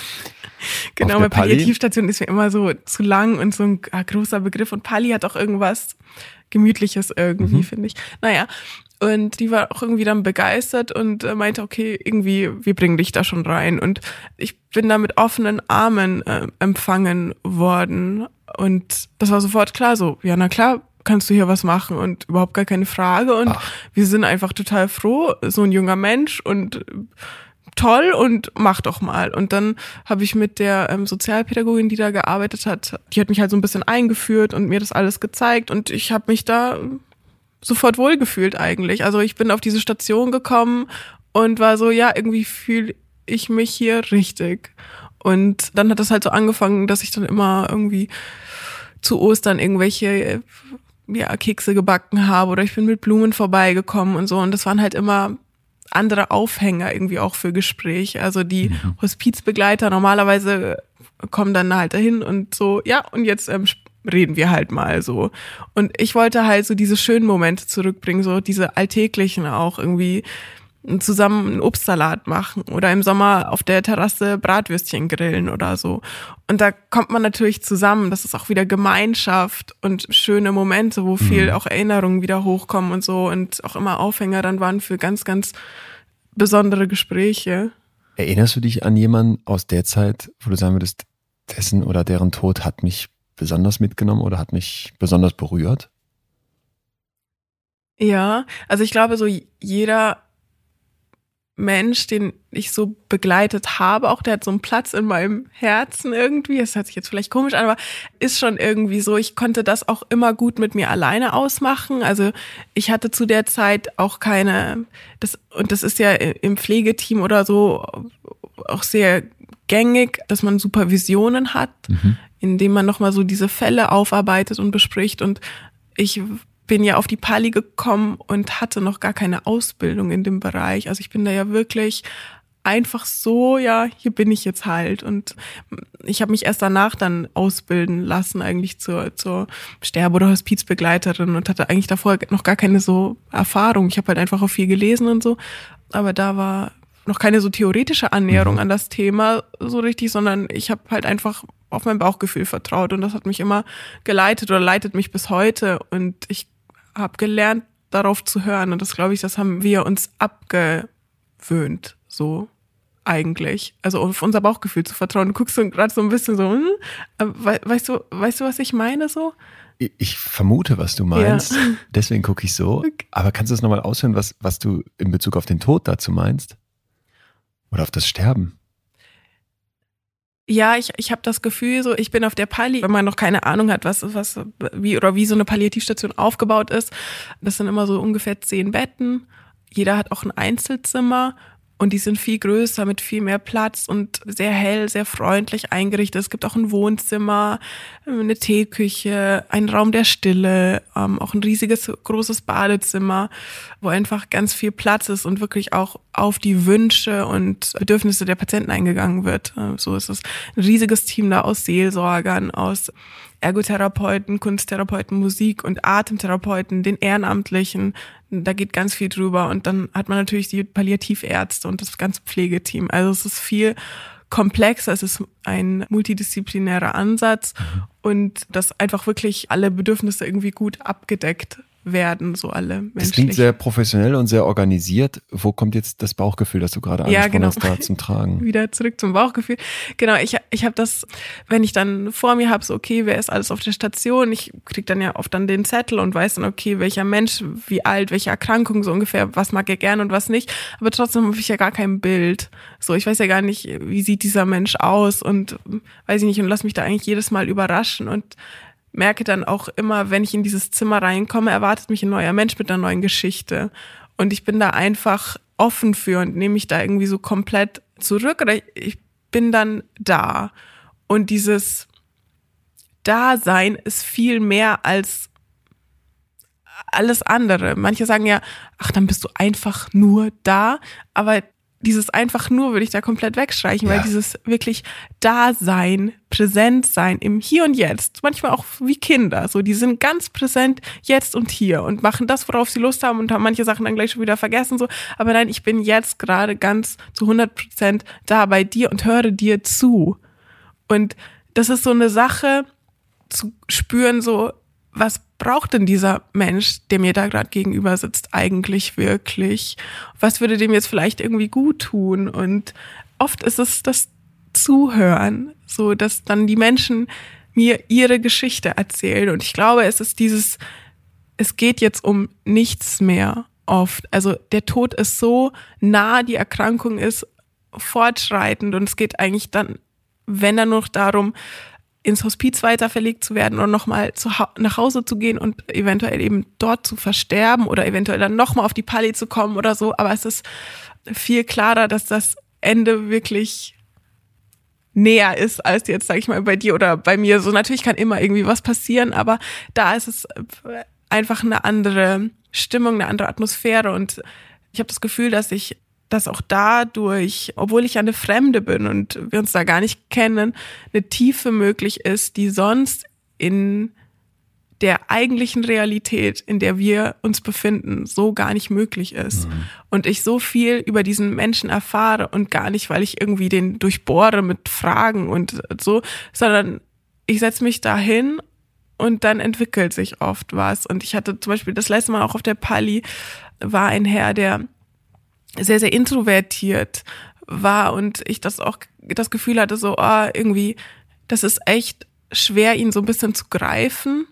Genau, weil Palliativstation ist mir immer so zu lang und so ein ah, großer Begriff und Pali hat auch irgendwas Gemütliches irgendwie, mhm. finde ich. Naja, und die war auch irgendwie dann begeistert und äh, meinte, okay, irgendwie, wir bringen dich da schon rein. Und ich bin da mit offenen Armen äh, empfangen worden. Und das war sofort klar so, ja, na klar, kannst du hier was machen und überhaupt gar keine Frage. Und Ach. wir sind einfach total froh, so ein junger Mensch und toll und mach doch mal. Und dann habe ich mit der ähm, Sozialpädagogin, die da gearbeitet hat, die hat mich halt so ein bisschen eingeführt und mir das alles gezeigt und ich habe mich da sofort wohlgefühlt eigentlich. Also ich bin auf diese Station gekommen und war so, ja, irgendwie fühle ich mich hier richtig. Und dann hat das halt so angefangen, dass ich dann immer irgendwie zu Ostern irgendwelche ja, Kekse gebacken habe oder ich bin mit Blumen vorbeigekommen und so. Und das waren halt immer andere Aufhänger irgendwie auch für Gespräche. Also die mhm. Hospizbegleiter normalerweise kommen dann halt dahin und so, ja, und jetzt ähm, reden wir halt mal so. Und ich wollte halt so diese schönen Momente zurückbringen, so diese alltäglichen auch irgendwie zusammen einen Obstsalat machen oder im Sommer auf der Terrasse Bratwürstchen grillen oder so. Und da kommt man natürlich zusammen. Das ist auch wieder Gemeinschaft und schöne Momente, wo viel mhm. auch Erinnerungen wieder hochkommen und so und auch immer Aufhänger dann waren für ganz, ganz besondere Gespräche. Erinnerst du dich an jemanden aus der Zeit, wo du sagen würdest, dessen oder deren Tod hat mich besonders mitgenommen oder hat mich besonders berührt? Ja, also ich glaube, so jeder Mensch, den ich so begleitet habe, auch der hat so einen Platz in meinem Herzen irgendwie. Das hört sich jetzt vielleicht komisch an, aber ist schon irgendwie so. Ich konnte das auch immer gut mit mir alleine ausmachen. Also ich hatte zu der Zeit auch keine, das, und das ist ja im Pflegeteam oder so auch sehr gängig, dass man Supervisionen hat. Mhm indem man nochmal so diese Fälle aufarbeitet und bespricht. Und ich bin ja auf die Pali gekommen und hatte noch gar keine Ausbildung in dem Bereich. Also ich bin da ja wirklich einfach so, ja, hier bin ich jetzt halt. Und ich habe mich erst danach dann ausbilden lassen, eigentlich zur, zur Sterbe- oder Hospizbegleiterin und hatte eigentlich davor noch gar keine so Erfahrung. Ich habe halt einfach auch viel gelesen und so. Aber da war noch keine so theoretische Annäherung mhm. an das Thema so richtig, sondern ich habe halt einfach auf mein Bauchgefühl vertraut und das hat mich immer geleitet oder leitet mich bis heute und ich habe gelernt, darauf zu hören und das glaube ich, das haben wir uns abgewöhnt, so eigentlich. Also auf unser Bauchgefühl zu vertrauen. Du guckst so gerade so ein bisschen so, hm, weißt du, weißt du, was ich meine so? Ich vermute, was du meinst. Ja. Deswegen gucke ich so. Aber kannst du es nochmal ausführen, was, was du in Bezug auf den Tod dazu meinst? Oder auf das Sterben? Ja, ich, ich habe das Gefühl, so ich bin auf der Palli, wenn man noch keine Ahnung hat, was was wie oder wie so eine Palliativstation aufgebaut ist. Das sind immer so ungefähr zehn Betten. Jeder hat auch ein Einzelzimmer und die sind viel größer mit viel mehr Platz und sehr hell, sehr freundlich eingerichtet. Es gibt auch ein Wohnzimmer, eine Teeküche, einen Raum der Stille, ähm, auch ein riesiges, großes Badezimmer, wo einfach ganz viel Platz ist und wirklich auch auf die Wünsche und Bedürfnisse der Patienten eingegangen wird. Äh, so ist es ein riesiges Team da aus Seelsorgern, aus Ergotherapeuten, Kunsttherapeuten, Musik- und Atemtherapeuten, den Ehrenamtlichen. Da geht ganz viel drüber. Und dann hat man natürlich die Palliativärzte und das ganze Pflegeteam. Also es ist viel komplexer, es ist ein multidisziplinärer Ansatz mhm. und das einfach wirklich alle Bedürfnisse irgendwie gut abgedeckt werden, so alle menschlich. Das klingt sehr professionell und sehr organisiert. Wo kommt jetzt das Bauchgefühl, das du gerade angesprochen ja, genau. hast, da zum Tragen? Wieder zurück zum Bauchgefühl. Genau, ich, ich habe das, wenn ich dann vor mir habe, so okay, wer ist alles auf der Station? Ich krieg dann ja oft dann den Zettel und weiß dann, okay, welcher Mensch, wie alt, welche Erkrankung, so ungefähr, was mag er gern und was nicht. Aber trotzdem habe ich ja gar kein Bild. So, ich weiß ja gar nicht, wie sieht dieser Mensch aus und weiß ich nicht und lass mich da eigentlich jedes Mal überraschen und merke dann auch immer, wenn ich in dieses Zimmer reinkomme, erwartet mich ein neuer Mensch mit einer neuen Geschichte. Und ich bin da einfach offen für und nehme mich da irgendwie so komplett zurück oder ich bin dann da. Und dieses Dasein ist viel mehr als alles andere. Manche sagen ja, ach, dann bist du einfach nur da. Aber dieses einfach nur würde ich da komplett wegstreichen, ja. weil dieses wirklich Dasein, präsent sein im Hier und Jetzt, manchmal auch wie Kinder, so die sind ganz präsent jetzt und hier und machen das, worauf sie Lust haben und haben manche Sachen dann gleich schon wieder vergessen so, aber nein, ich bin jetzt gerade ganz zu 100 Prozent da bei dir und höre dir zu und das ist so eine Sache zu spüren so, was braucht denn dieser Mensch, der mir da gerade gegenüber sitzt, eigentlich wirklich? Was würde dem jetzt vielleicht irgendwie gut tun? Und oft ist es das Zuhören, so dass dann die Menschen mir ihre Geschichte erzählen. Und ich glaube, es ist dieses, es geht jetzt um nichts mehr oft. Also der Tod ist so nah, die Erkrankung ist fortschreitend und es geht eigentlich dann, wenn dann noch darum, ins Hospiz weiter verlegt zu werden oder nochmal nach Hause zu gehen und eventuell eben dort zu versterben oder eventuell dann nochmal auf die Palli zu kommen oder so. Aber es ist viel klarer, dass das Ende wirklich näher ist als jetzt, sag ich mal, bei dir oder bei mir. So natürlich kann immer irgendwie was passieren, aber da ist es einfach eine andere Stimmung, eine andere Atmosphäre und ich habe das Gefühl, dass ich dass auch dadurch, obwohl ich eine Fremde bin und wir uns da gar nicht kennen, eine Tiefe möglich ist, die sonst in der eigentlichen Realität, in der wir uns befinden, so gar nicht möglich ist. Mhm. Und ich so viel über diesen Menschen erfahre und gar nicht, weil ich irgendwie den durchbohre mit Fragen und so, sondern ich setze mich dahin und dann entwickelt sich oft was. Und ich hatte zum Beispiel das letzte Mal auch auf der Pali war ein Herr, der sehr, sehr introvertiert war und ich das auch das Gefühl hatte, so, oh, irgendwie, das ist echt schwer, ihn so ein bisschen zu greifen.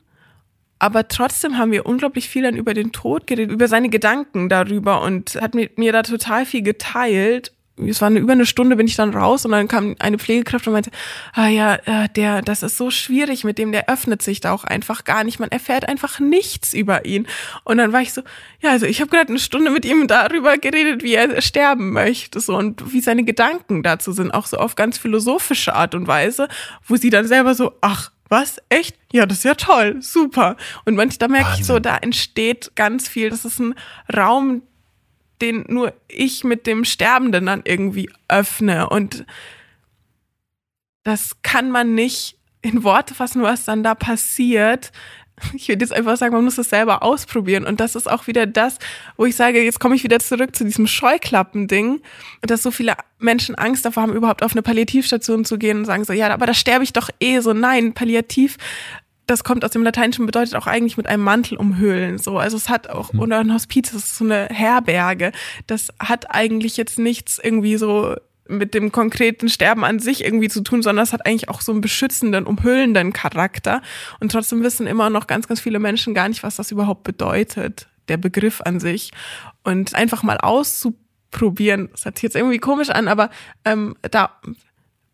Aber trotzdem haben wir unglaublich viel dann über den Tod geredet, über seine Gedanken darüber und hat mit mir da total viel geteilt es war eine, über eine Stunde bin ich dann raus und dann kam eine Pflegekraft und meinte, ah ja, äh, der, das ist so schwierig mit dem, der öffnet sich da auch einfach gar nicht. Man erfährt einfach nichts über ihn. Und dann war ich so, ja, also ich habe gerade eine Stunde mit ihm darüber geredet, wie er sterben möchte so und wie seine Gedanken dazu sind, auch so auf ganz philosophische Art und Weise, wo sie dann selber so, ach, was? Echt? Ja, das ist ja toll, super. Und manchmal, da merke ich so, da entsteht ganz viel. Das ist ein Raum, den nur ich mit dem Sterbenden dann irgendwie öffne. Und das kann man nicht in Worte fassen, was dann da passiert. Ich würde jetzt einfach sagen, man muss es selber ausprobieren. Und das ist auch wieder das, wo ich sage, jetzt komme ich wieder zurück zu diesem Scheuklappen-Ding. Dass so viele Menschen Angst davor haben, überhaupt auf eine Palliativstation zu gehen und sagen so, ja, aber da sterbe ich doch eh so. Nein, Palliativ das kommt aus dem Lateinischen, bedeutet auch eigentlich mit einem Mantel umhüllen. So, also es hat auch, mhm. oder ein Hospiz, das ist so eine Herberge. Das hat eigentlich jetzt nichts irgendwie so mit dem konkreten Sterben an sich irgendwie zu tun, sondern es hat eigentlich auch so einen beschützenden, umhüllenden Charakter. Und trotzdem wissen immer noch ganz, ganz viele Menschen gar nicht, was das überhaupt bedeutet, der Begriff an sich. Und einfach mal auszuprobieren, das hört sich jetzt irgendwie komisch an, aber ähm, da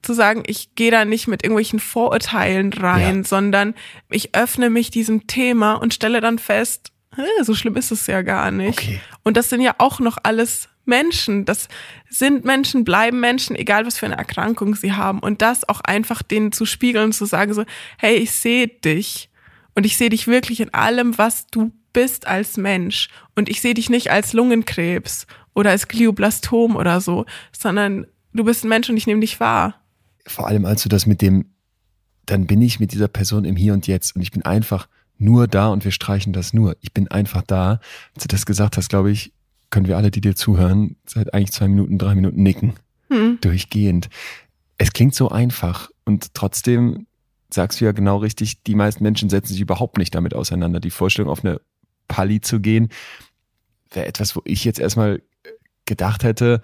zu sagen, ich gehe da nicht mit irgendwelchen Vorurteilen rein, ja. sondern ich öffne mich diesem Thema und stelle dann fest, so schlimm ist es ja gar nicht. Okay. Und das sind ja auch noch alles Menschen. Das sind Menschen, bleiben Menschen, egal was für eine Erkrankung sie haben. Und das auch einfach denen zu spiegeln und zu sagen so, hey, ich sehe dich. Und ich sehe dich wirklich in allem, was du bist als Mensch. Und ich sehe dich nicht als Lungenkrebs oder als Glioblastom oder so, sondern du bist ein Mensch und ich nehme dich wahr vor allem als du das mit dem, dann bin ich mit dieser Person im Hier und Jetzt und ich bin einfach nur da und wir streichen das nur. Ich bin einfach da. Als du das gesagt hast, glaube ich, können wir alle, die dir zuhören, seit eigentlich zwei Minuten, drei Minuten nicken. Hm. Durchgehend. Es klingt so einfach und trotzdem sagst du ja genau richtig, die meisten Menschen setzen sich überhaupt nicht damit auseinander. Die Vorstellung, auf eine Pali zu gehen, wäre etwas, wo ich jetzt erstmal gedacht hätte,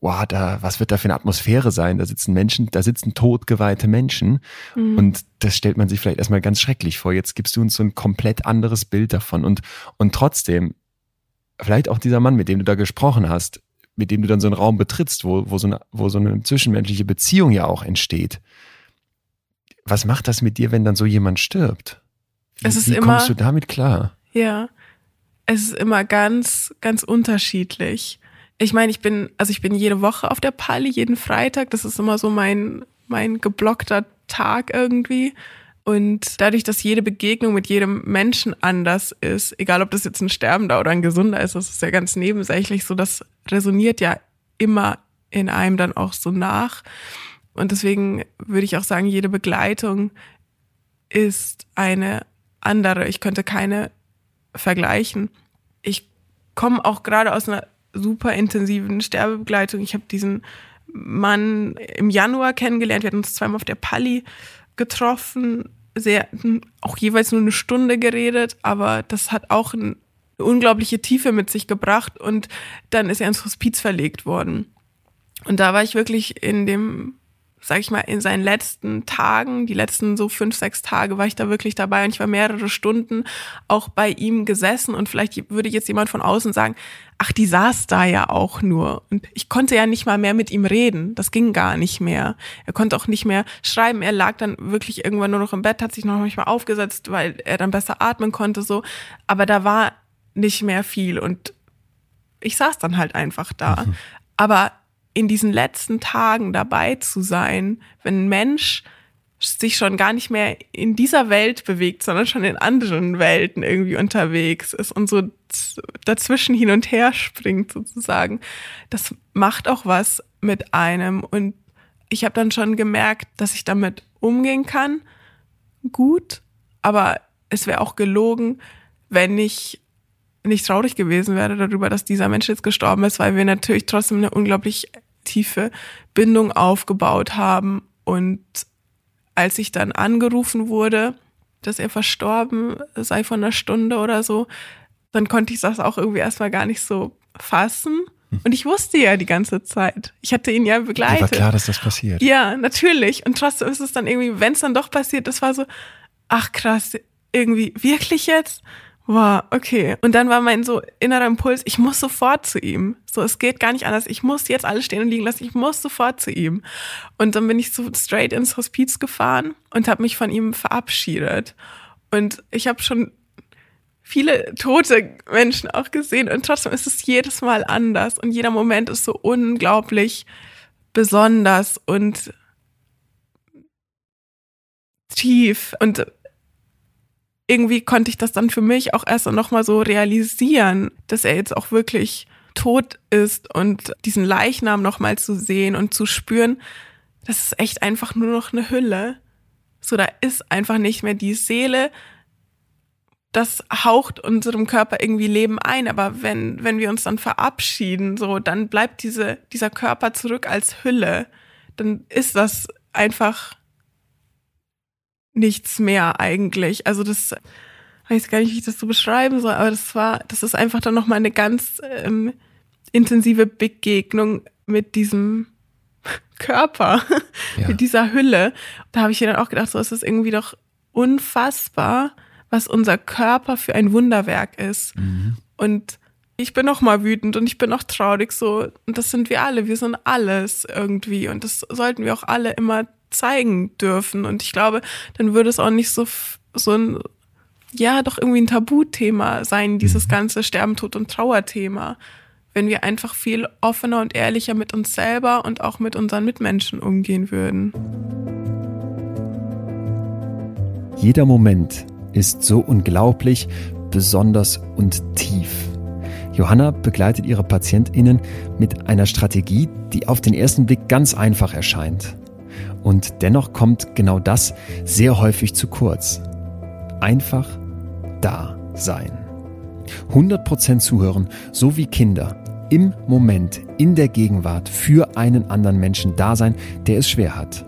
wow, da, was wird da für eine Atmosphäre sein? Da sitzen Menschen, da sitzen totgeweihte Menschen. Mhm. Und das stellt man sich vielleicht erstmal ganz schrecklich vor. Jetzt gibst du uns so ein komplett anderes Bild davon. Und, und trotzdem, vielleicht auch dieser Mann, mit dem du da gesprochen hast, mit dem du dann so einen Raum betrittst, wo, wo, so, eine, wo so eine zwischenmenschliche Beziehung ja auch entsteht. Was macht das mit dir, wenn dann so jemand stirbt? Wie, es ist wie immer, kommst du damit klar? Ja, es ist immer ganz, ganz unterschiedlich ich meine, ich bin, also ich bin jede Woche auf der Pali, jeden Freitag. Das ist immer so mein, mein geblockter Tag irgendwie. Und dadurch, dass jede Begegnung mit jedem Menschen anders ist, egal ob das jetzt ein Sterbender oder ein Gesunder ist, das ist ja ganz nebensächlich so, das resoniert ja immer in einem dann auch so nach. Und deswegen würde ich auch sagen, jede Begleitung ist eine andere. Ich könnte keine vergleichen. Ich komme auch gerade aus einer super intensiven Sterbebegleitung. Ich habe diesen Mann im Januar kennengelernt. Wir hatten uns zweimal auf der Pali getroffen, sehr, auch jeweils nur eine Stunde geredet, aber das hat auch eine unglaubliche Tiefe mit sich gebracht und dann ist er ins Hospiz verlegt worden. Und da war ich wirklich in dem sag ich mal, in seinen letzten Tagen, die letzten so fünf, sechs Tage war ich da wirklich dabei und ich war mehrere Stunden auch bei ihm gesessen und vielleicht würde jetzt jemand von außen sagen, ach, die saß da ja auch nur. Und ich konnte ja nicht mal mehr mit ihm reden. Das ging gar nicht mehr. Er konnte auch nicht mehr schreiben. Er lag dann wirklich irgendwann nur noch im Bett, hat sich noch manchmal aufgesetzt, weil er dann besser atmen konnte, so. Aber da war nicht mehr viel und ich saß dann halt einfach da. Mhm. Aber in diesen letzten Tagen dabei zu sein, wenn ein Mensch sich schon gar nicht mehr in dieser Welt bewegt, sondern schon in anderen Welten irgendwie unterwegs ist und so dazwischen hin und her springt sozusagen. Das macht auch was mit einem und ich habe dann schon gemerkt, dass ich damit umgehen kann, gut, aber es wäre auch gelogen, wenn ich nicht traurig gewesen wäre darüber, dass dieser Mensch jetzt gestorben ist, weil wir natürlich trotzdem eine unglaublich tiefe Bindung aufgebaut haben. Und als ich dann angerufen wurde, dass er verstorben sei von einer Stunde oder so, dann konnte ich das auch irgendwie erstmal gar nicht so fassen. Hm. Und ich wusste ja die ganze Zeit. Ich hatte ihn ja begleitet. War klar, dass das passiert. Ja, natürlich. Und trotzdem ist es dann irgendwie, wenn es dann doch passiert, das war so, ach krass, irgendwie wirklich jetzt? Wow, okay. Und dann war mein so innerer Impuls, ich muss sofort zu ihm. So, es geht gar nicht anders. Ich muss jetzt alles stehen und liegen lassen. Ich muss sofort zu ihm. Und dann bin ich so straight ins Hospiz gefahren und habe mich von ihm verabschiedet. Und ich habe schon viele tote Menschen auch gesehen und trotzdem ist es jedes Mal anders und jeder Moment ist so unglaublich besonders und tief und irgendwie konnte ich das dann für mich auch erst noch mal so realisieren, dass er jetzt auch wirklich tot ist und diesen Leichnam nochmal zu sehen und zu spüren, das ist echt einfach nur noch eine Hülle. So, da ist einfach nicht mehr die Seele, das haucht unserem Körper irgendwie Leben ein, aber wenn, wenn wir uns dann verabschieden, so, dann bleibt diese, dieser Körper zurück als Hülle. Dann ist das einfach nichts mehr eigentlich. Also das weiß gar nicht, wie ich das so beschreiben soll, aber das war, das ist einfach dann nochmal eine ganz ähm, intensive Begegnung mit diesem Körper, ja. mit dieser Hülle. Da habe ich mir dann auch gedacht, so ist es irgendwie doch unfassbar, was unser Körper für ein Wunderwerk ist. Mhm. Und ich bin auch mal wütend und ich bin auch traurig so. Und das sind wir alle. Wir sind alles irgendwie. Und das sollten wir auch alle immer zeigen dürfen. Und ich glaube, dann würde es auch nicht so, so ein, ja, doch irgendwie ein Tabuthema sein, dieses mhm. ganze Sterben, Tod und Trauerthema. Wenn wir einfach viel offener und ehrlicher mit uns selber und auch mit unseren Mitmenschen umgehen würden. Jeder Moment ist so unglaublich, besonders und tief. Johanna begleitet ihre PatientInnen mit einer Strategie, die auf den ersten Blick ganz einfach erscheint. Und dennoch kommt genau das sehr häufig zu kurz. Einfach da sein. 100% zuhören, so wie Kinder. Im Moment, in der Gegenwart, für einen anderen Menschen da sein, der es schwer hat.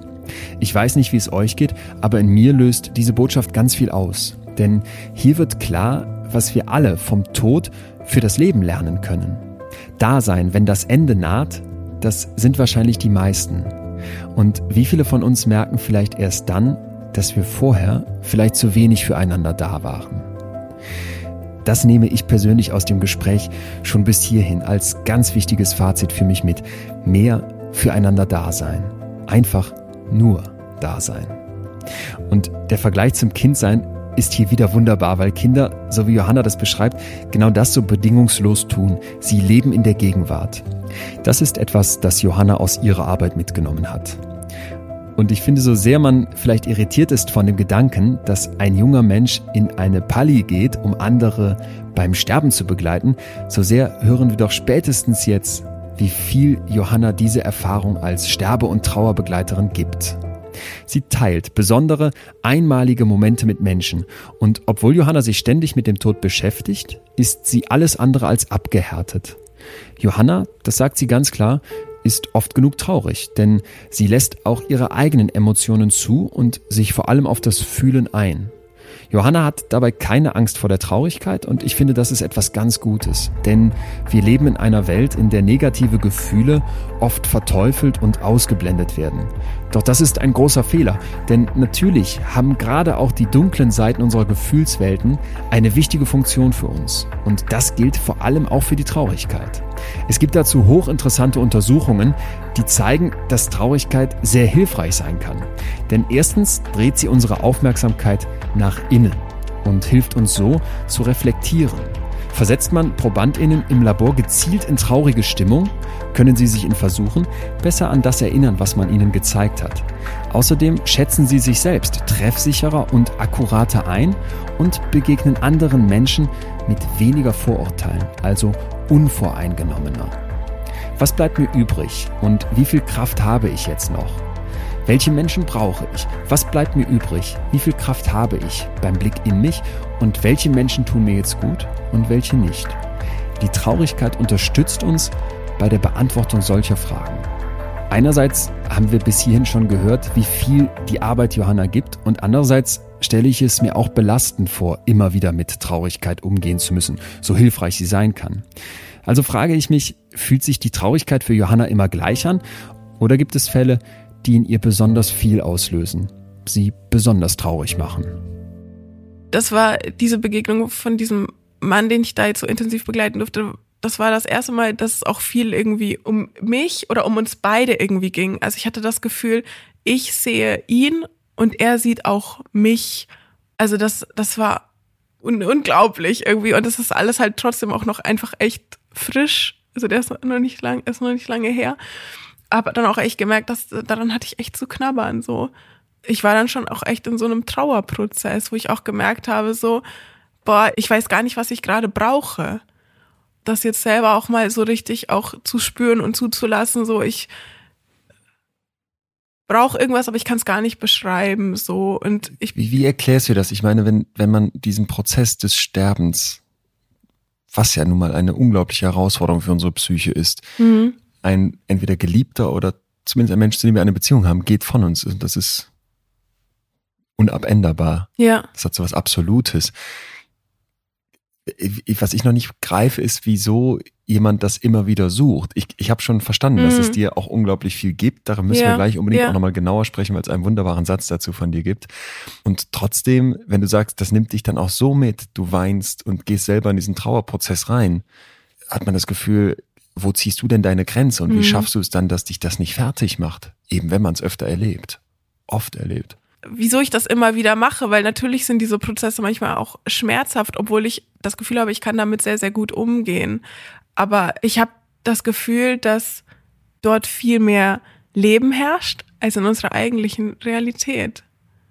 Ich weiß nicht, wie es euch geht, aber in mir löst diese Botschaft ganz viel aus. Denn hier wird klar, was wir alle vom Tod für das Leben lernen können. Dasein, wenn das Ende naht, das sind wahrscheinlich die meisten. Und wie viele von uns merken vielleicht erst dann, dass wir vorher vielleicht zu wenig füreinander da waren. Das nehme ich persönlich aus dem Gespräch schon bis hierhin als ganz wichtiges Fazit für mich mit. Mehr füreinander da sein. Einfach nur da sein. Und der Vergleich zum Kindsein ist hier wieder wunderbar, weil Kinder, so wie Johanna das beschreibt, genau das so bedingungslos tun. Sie leben in der Gegenwart. Das ist etwas, das Johanna aus ihrer Arbeit mitgenommen hat. Und ich finde, so sehr man vielleicht irritiert ist von dem Gedanken, dass ein junger Mensch in eine Palli geht, um andere beim Sterben zu begleiten, so sehr hören wir doch spätestens jetzt, wie viel Johanna diese Erfahrung als Sterbe- und Trauerbegleiterin gibt. Sie teilt besondere, einmalige Momente mit Menschen. Und obwohl Johanna sich ständig mit dem Tod beschäftigt, ist sie alles andere als abgehärtet. Johanna, das sagt sie ganz klar, ist oft genug traurig, denn sie lässt auch ihre eigenen Emotionen zu und sich vor allem auf das Fühlen ein. Johanna hat dabei keine Angst vor der Traurigkeit und ich finde, das ist etwas ganz Gutes. Denn wir leben in einer Welt, in der negative Gefühle oft verteufelt und ausgeblendet werden. Doch das ist ein großer Fehler, denn natürlich haben gerade auch die dunklen Seiten unserer Gefühlswelten eine wichtige Funktion für uns. Und das gilt vor allem auch für die Traurigkeit. Es gibt dazu hochinteressante Untersuchungen, die zeigen, dass Traurigkeit sehr hilfreich sein kann. Denn erstens dreht sie unsere Aufmerksamkeit nach innen und hilft uns so zu reflektieren. Versetzt man ProbandInnen im Labor gezielt in traurige Stimmung, können sie sich in Versuchen besser an das erinnern, was man ihnen gezeigt hat. Außerdem schätzen sie sich selbst treffsicherer und akkurater ein und begegnen anderen Menschen mit weniger Vorurteilen, also unvoreingenommener. Was bleibt mir übrig und wie viel Kraft habe ich jetzt noch? Welche Menschen brauche ich? Was bleibt mir übrig? Wie viel Kraft habe ich beim Blick in mich? Und welche Menschen tun mir jetzt gut und welche nicht? Die Traurigkeit unterstützt uns bei der Beantwortung solcher Fragen. Einerseits haben wir bis hierhin schon gehört, wie viel die Arbeit Johanna gibt und andererseits stelle ich es mir auch belastend vor, immer wieder mit Traurigkeit umgehen zu müssen, so hilfreich sie sein kann. Also frage ich mich, fühlt sich die Traurigkeit für Johanna immer gleich an oder gibt es Fälle, die in ihr besonders viel auslösen, sie besonders traurig machen? Das war diese Begegnung von diesem Mann, den ich da jetzt so intensiv begleiten durfte. Das war das erste Mal, dass es auch viel irgendwie um mich oder um uns beide irgendwie ging. Also ich hatte das Gefühl, ich sehe ihn und er sieht auch mich. Also das, das war un unglaublich irgendwie und das ist alles halt trotzdem auch noch einfach echt frisch. Also der ist noch nicht lang, ist noch nicht lange her. Aber dann auch echt gemerkt, dass daran hatte ich echt zu knabbern. So, ich war dann schon auch echt in so einem Trauerprozess, wo ich auch gemerkt habe, so, boah, ich weiß gar nicht, was ich gerade brauche. das jetzt selber auch mal so richtig auch zu spüren und zuzulassen, so ich brauche irgendwas, aber ich kann es gar nicht beschreiben, so und ich. Wie, wie erklärst du das? Ich meine, wenn, wenn man diesen Prozess des Sterbens, was ja nun mal eine unglaubliche Herausforderung für unsere Psyche ist, mhm. Ein entweder Geliebter oder zumindest ein Mensch, zu dem wir eine Beziehung haben, geht von uns. Und das ist unabänderbar. Ja. Das hat so was Absolutes was ich noch nicht greife, ist, wieso jemand das immer wieder sucht. Ich, ich habe schon verstanden, mhm. dass es mhm. dir auch unglaublich viel gibt. Darüber müssen ja. wir gleich unbedingt ja. auch nochmal genauer sprechen, weil es einen wunderbaren Satz dazu von dir gibt. Und trotzdem, wenn du sagst, das nimmt dich dann auch so mit, du weinst und gehst selber in diesen Trauerprozess rein, hat man das Gefühl, wo ziehst du denn deine Grenze und mhm. wie schaffst du es dann, dass dich das nicht fertig macht? Eben wenn man es öfter erlebt, oft erlebt wieso ich das immer wieder mache, weil natürlich sind diese Prozesse manchmal auch schmerzhaft, obwohl ich das Gefühl habe, ich kann damit sehr, sehr gut umgehen. Aber ich habe das Gefühl, dass dort viel mehr Leben herrscht als in unserer eigentlichen Realität.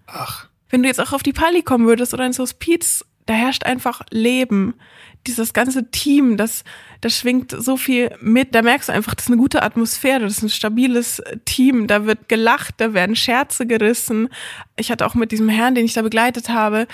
Ach. Wenn du jetzt auch auf die Pali kommen würdest oder ins Hospiz, da herrscht einfach Leben dieses ganze Team, das, das schwingt so viel mit. Da merkst du einfach, das ist eine gute Atmosphäre, das ist ein stabiles Team. Da wird gelacht, da werden Scherze gerissen. Ich hatte auch mit diesem Herrn, den ich da begleitet habe,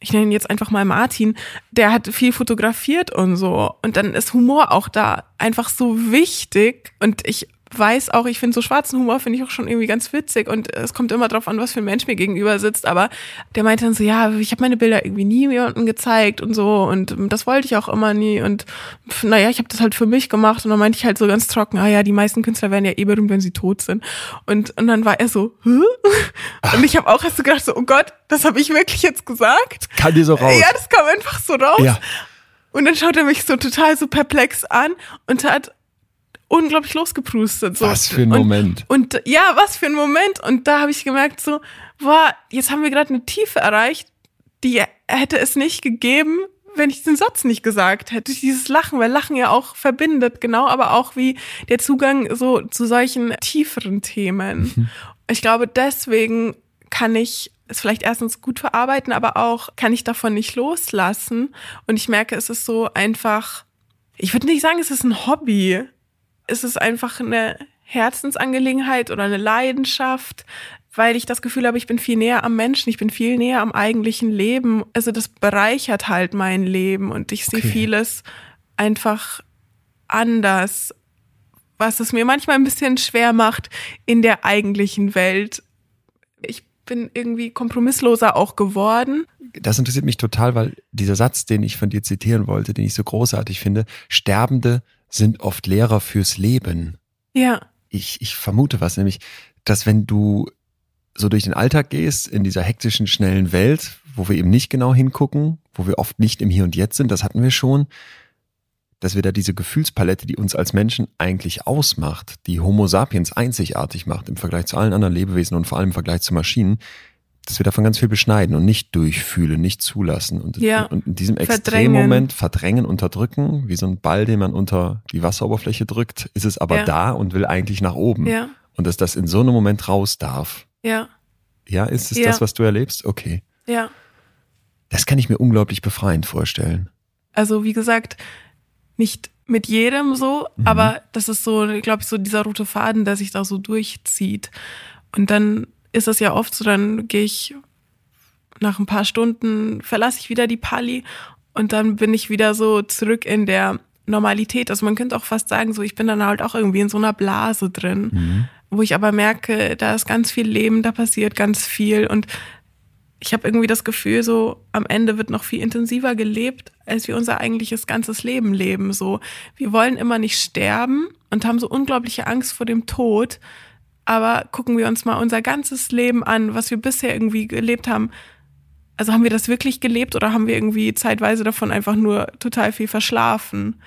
ich nenne ihn jetzt einfach mal Martin, der hat viel fotografiert und so. Und dann ist Humor auch da einfach so wichtig. Und ich weiß auch, ich finde so schwarzen Humor finde ich auch schon irgendwie ganz witzig und es kommt immer drauf an, was für ein Mensch mir gegenüber sitzt, aber der meinte dann so, ja, ich habe meine Bilder irgendwie nie jemandem gezeigt und so und das wollte ich auch immer nie und naja, ich habe das halt für mich gemacht und dann meinte ich halt so ganz trocken, ah ja, die meisten Künstler werden ja eh berühmt, wenn sie tot sind und, und dann war er so, Hä? und ich habe auch erst so gedacht so, oh Gott, das habe ich wirklich jetzt gesagt? Kann dir so raus? Ja, das kam einfach so raus. Ja. Und dann schaut er mich so total so perplex an und hat unglaublich losgeprustet. So. Was für ein Moment. Und, und ja, was für ein Moment. Und da habe ich gemerkt, so, boah, jetzt haben wir gerade eine Tiefe erreicht, die hätte es nicht gegeben, wenn ich den Satz nicht gesagt hätte. Dieses Lachen, weil Lachen ja auch verbindet, genau, aber auch wie der Zugang so zu solchen tieferen Themen. Mhm. Ich glaube, deswegen kann ich es vielleicht erstens gut verarbeiten, aber auch kann ich davon nicht loslassen. Und ich merke, es ist so einfach, ich würde nicht sagen, es ist ein Hobby ist es einfach eine Herzensangelegenheit oder eine Leidenschaft, weil ich das Gefühl habe, ich bin viel näher am Menschen, ich bin viel näher am eigentlichen Leben. Also das bereichert halt mein Leben und ich sehe okay. vieles einfach anders, was es mir manchmal ein bisschen schwer macht in der eigentlichen Welt. Ich bin irgendwie kompromissloser auch geworden. Das interessiert mich total, weil dieser Satz, den ich von dir zitieren wollte, den ich so großartig finde, Sterbende sind oft Lehrer fürs Leben. Ja. Ich, ich vermute was, nämlich, dass wenn du so durch den Alltag gehst, in dieser hektischen, schnellen Welt, wo wir eben nicht genau hingucken, wo wir oft nicht im Hier und Jetzt sind, das hatten wir schon, dass wir da diese Gefühlspalette, die uns als Menschen eigentlich ausmacht, die Homo sapiens einzigartig macht im Vergleich zu allen anderen Lebewesen und vor allem im Vergleich zu Maschinen, dass wir davon ganz viel beschneiden und nicht durchfühlen, nicht zulassen. Und, ja, und in diesem Extremmoment verdrängen, unterdrücken, wie so ein Ball, den man unter die Wasseroberfläche drückt, ist es aber ja. da und will eigentlich nach oben. Ja. Und dass das in so einem Moment raus darf. Ja. Ja, ist es ja. das, was du erlebst? Okay. Ja. Das kann ich mir unglaublich befreiend vorstellen. Also, wie gesagt, nicht mit jedem so, mhm. aber das ist so, glaube ich, so dieser rote Faden, der sich da so durchzieht. Und dann ist es ja oft so, dann gehe ich nach ein paar Stunden, verlasse ich wieder die Pali und dann bin ich wieder so zurück in der Normalität. Also man könnte auch fast sagen, so ich bin dann halt auch irgendwie in so einer Blase drin, mhm. wo ich aber merke, da ist ganz viel Leben, da passiert ganz viel und ich habe irgendwie das Gefühl, so am Ende wird noch viel intensiver gelebt, als wir unser eigentliches ganzes Leben leben. So, wir wollen immer nicht sterben und haben so unglaubliche Angst vor dem Tod. Aber gucken wir uns mal unser ganzes Leben an, was wir bisher irgendwie gelebt haben. Also haben wir das wirklich gelebt oder haben wir irgendwie zeitweise davon einfach nur total viel verschlafen?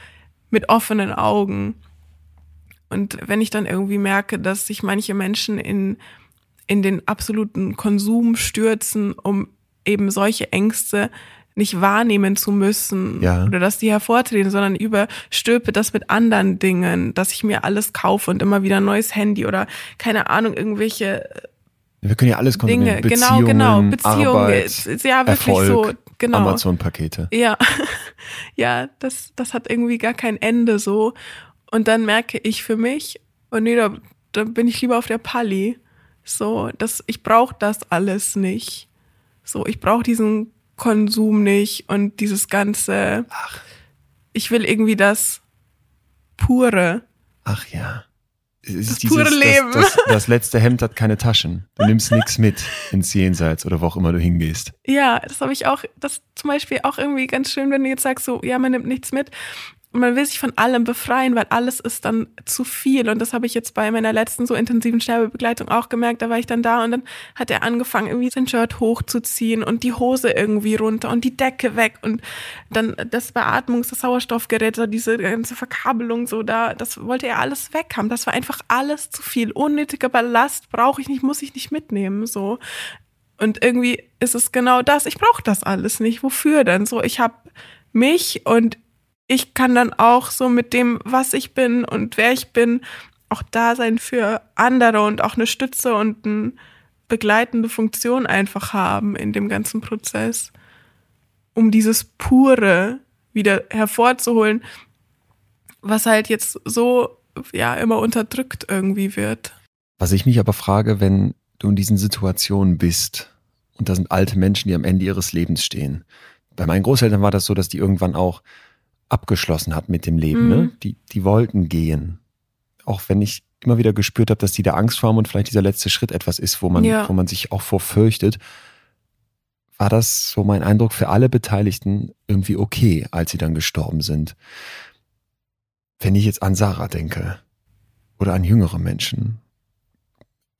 Mit offenen Augen. Und wenn ich dann irgendwie merke, dass sich manche Menschen in, in den absoluten Konsum stürzen, um eben solche Ängste nicht wahrnehmen zu müssen ja. oder dass die hervortreten, sondern überstülpe das mit anderen Dingen, dass ich mir alles kaufe und immer wieder ein neues Handy oder keine Ahnung, irgendwelche Wir können ja alles konsumieren. Dinge, genau, genau, Beziehungen, Arbeit, ja wirklich Erfolg, so, genau. Amazon-Pakete. Ja, ja, das, das hat irgendwie gar kein Ende so. Und dann merke ich für mich, oh nee, da, da bin ich lieber auf der Palli. So, das, ich brauche das alles nicht. So, ich brauche diesen Konsum nicht und dieses ganze. Ach. Ich will irgendwie das pure. Ach ja. Das pure Leben. Das, das, das letzte Hemd hat keine Taschen. Du nimmst nichts mit ins Jenseits oder wo auch immer du hingehst. Ja, das habe ich auch, das zum Beispiel auch irgendwie ganz schön, wenn du jetzt sagst, so, ja, man nimmt nichts mit. Man will sich von allem befreien, weil alles ist dann zu viel. Und das habe ich jetzt bei meiner letzten so intensiven Sterbebegleitung auch gemerkt. Da war ich dann da und dann hat er angefangen, irgendwie sein Shirt hochzuziehen und die Hose irgendwie runter und die Decke weg und dann das Beatmungs-, das Sauerstoffgerät, so diese ganze Verkabelung so da, das wollte er alles weg haben. Das war einfach alles zu viel. Unnötiger Ballast brauche ich nicht, muss ich nicht mitnehmen, so. Und irgendwie ist es genau das. Ich brauche das alles nicht. Wofür denn? So, ich habe mich und ich kann dann auch so mit dem, was ich bin und wer ich bin, auch da sein für andere und auch eine Stütze und eine begleitende Funktion einfach haben in dem ganzen Prozess, um dieses Pure wieder hervorzuholen, was halt jetzt so ja immer unterdrückt irgendwie wird. Was ich mich aber frage, wenn du in diesen Situationen bist und da sind alte Menschen, die am Ende ihres Lebens stehen. Bei meinen Großeltern war das so, dass die irgendwann auch abgeschlossen hat mit dem Leben. Mhm. Ne? Die, die wollten gehen. Auch wenn ich immer wieder gespürt habe, dass die da Angst vor haben und vielleicht dieser letzte Schritt etwas ist, wo man, Ja. wo man sich auch vor fürchtet, war das so mein Eindruck für alle Beteiligten irgendwie okay, als sie dann gestorben sind. Wenn ich jetzt an Sarah denke oder an jüngere Menschen,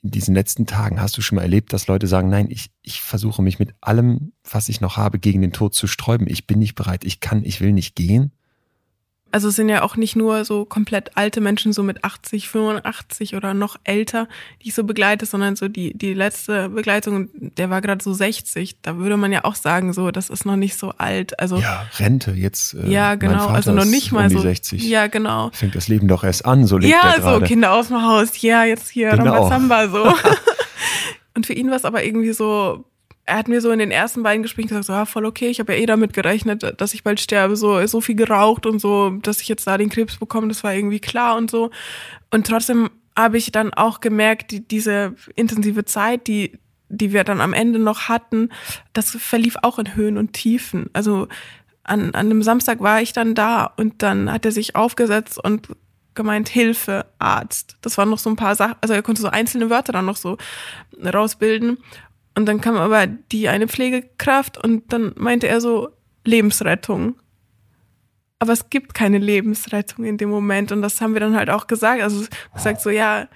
in diesen letzten Tagen hast du schon mal erlebt, dass Leute sagen, nein, ich, ich versuche mich mit allem, was ich noch habe, gegen den Tod zu sträuben. Ich bin nicht bereit, ich kann, ich will nicht gehen. Also es sind ja auch nicht nur so komplett alte Menschen, so mit 80, 85 oder noch älter, die ich so begleite, sondern so die, die letzte Begleitung, der war gerade so 60. Da würde man ja auch sagen, so, das ist noch nicht so alt. Also Ja, Rente jetzt. Äh, ja mein genau, Vater also noch nicht mal um die so. 60. Ja, genau. Fängt das Leben doch erst an, so lebt Ja, er so gerade. Kinder aus dem Haus, ja, jetzt hier Genau. Rambazamba so. Und für ihn war es aber irgendwie so, er hat mir so in den ersten beiden Gesprächen gesagt, so, ja, voll okay, ich habe ja eh damit gerechnet, dass ich bald sterbe, so, so viel geraucht und so, dass ich jetzt da den Krebs bekomme, das war irgendwie klar und so. Und trotzdem habe ich dann auch gemerkt, die, diese intensive Zeit, die, die wir dann am Ende noch hatten, das verlief auch in Höhen und Tiefen. Also an, an einem Samstag war ich dann da und dann hat er sich aufgesetzt und gemeint, Hilfe, Arzt. Das waren noch so ein paar Sachen, also er konnte so einzelne Wörter dann noch so rausbilden. Und dann kam aber die eine Pflegekraft und dann meinte er so, Lebensrettung. Aber es gibt keine Lebensrettung in dem Moment und das haben wir dann halt auch gesagt. Also gesagt so, ja,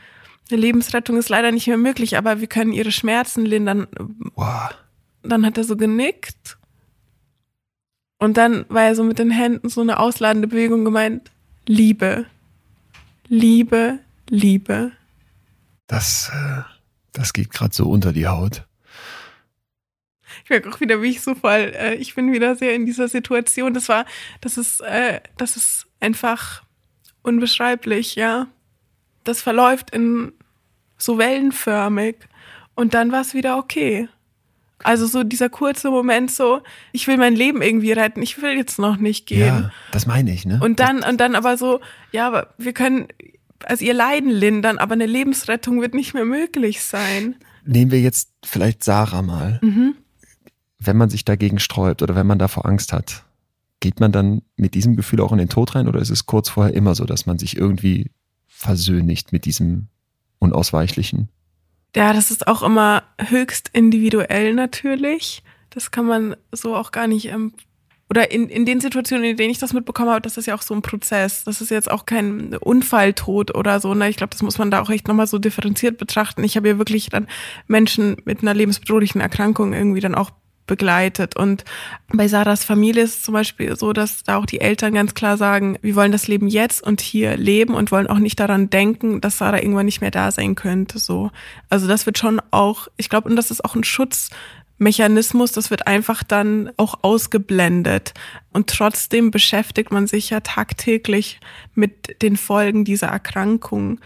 eine Lebensrettung ist leider nicht mehr möglich, aber wir können ihre Schmerzen lindern. Wow. Dann hat er so genickt. Und dann war er so mit den Händen so eine ausladende Bewegung gemeint, Liebe. Liebe, Liebe. Das, äh, das geht gerade so unter die Haut. Ich merke auch wieder, wie ich so voll, äh, ich bin wieder sehr in dieser Situation. Das war, das ist, äh, das ist einfach unbeschreiblich, ja. Das verläuft in so wellenförmig und dann war es wieder okay. Also so dieser kurze Moment so, ich will mein Leben irgendwie retten, ich will jetzt noch nicht gehen. Ja, das meine ich, ne? Und dann, und dann aber so, ja, aber wir können, also ihr Leiden lindern, aber eine Lebensrettung wird nicht mehr möglich sein. Nehmen wir jetzt vielleicht Sarah mal. Mhm. Wenn man sich dagegen sträubt oder wenn man davor Angst hat, geht man dann mit diesem Gefühl auch in den Tod rein oder ist es kurz vorher immer so, dass man sich irgendwie versöhnigt mit diesem Unausweichlichen? Ja, das ist auch immer höchst individuell natürlich. Das kann man so auch gar nicht, ähm, oder in, in den Situationen, in denen ich das mitbekommen habe, das ist ja auch so ein Prozess. Das ist jetzt auch kein Unfalltod oder so. Ne? Ich glaube, das muss man da auch echt nochmal so differenziert betrachten. Ich habe ja wirklich dann Menschen mit einer lebensbedrohlichen Erkrankung irgendwie dann auch begleitet. Und bei Sarahs Familie ist es zum Beispiel so, dass da auch die Eltern ganz klar sagen, wir wollen das Leben jetzt und hier leben und wollen auch nicht daran denken, dass Sarah irgendwann nicht mehr da sein könnte. So, also das wird schon auch, ich glaube, und das ist auch ein Schutzmechanismus, das wird einfach dann auch ausgeblendet. Und trotzdem beschäftigt man sich ja tagtäglich mit den Folgen dieser Erkrankung.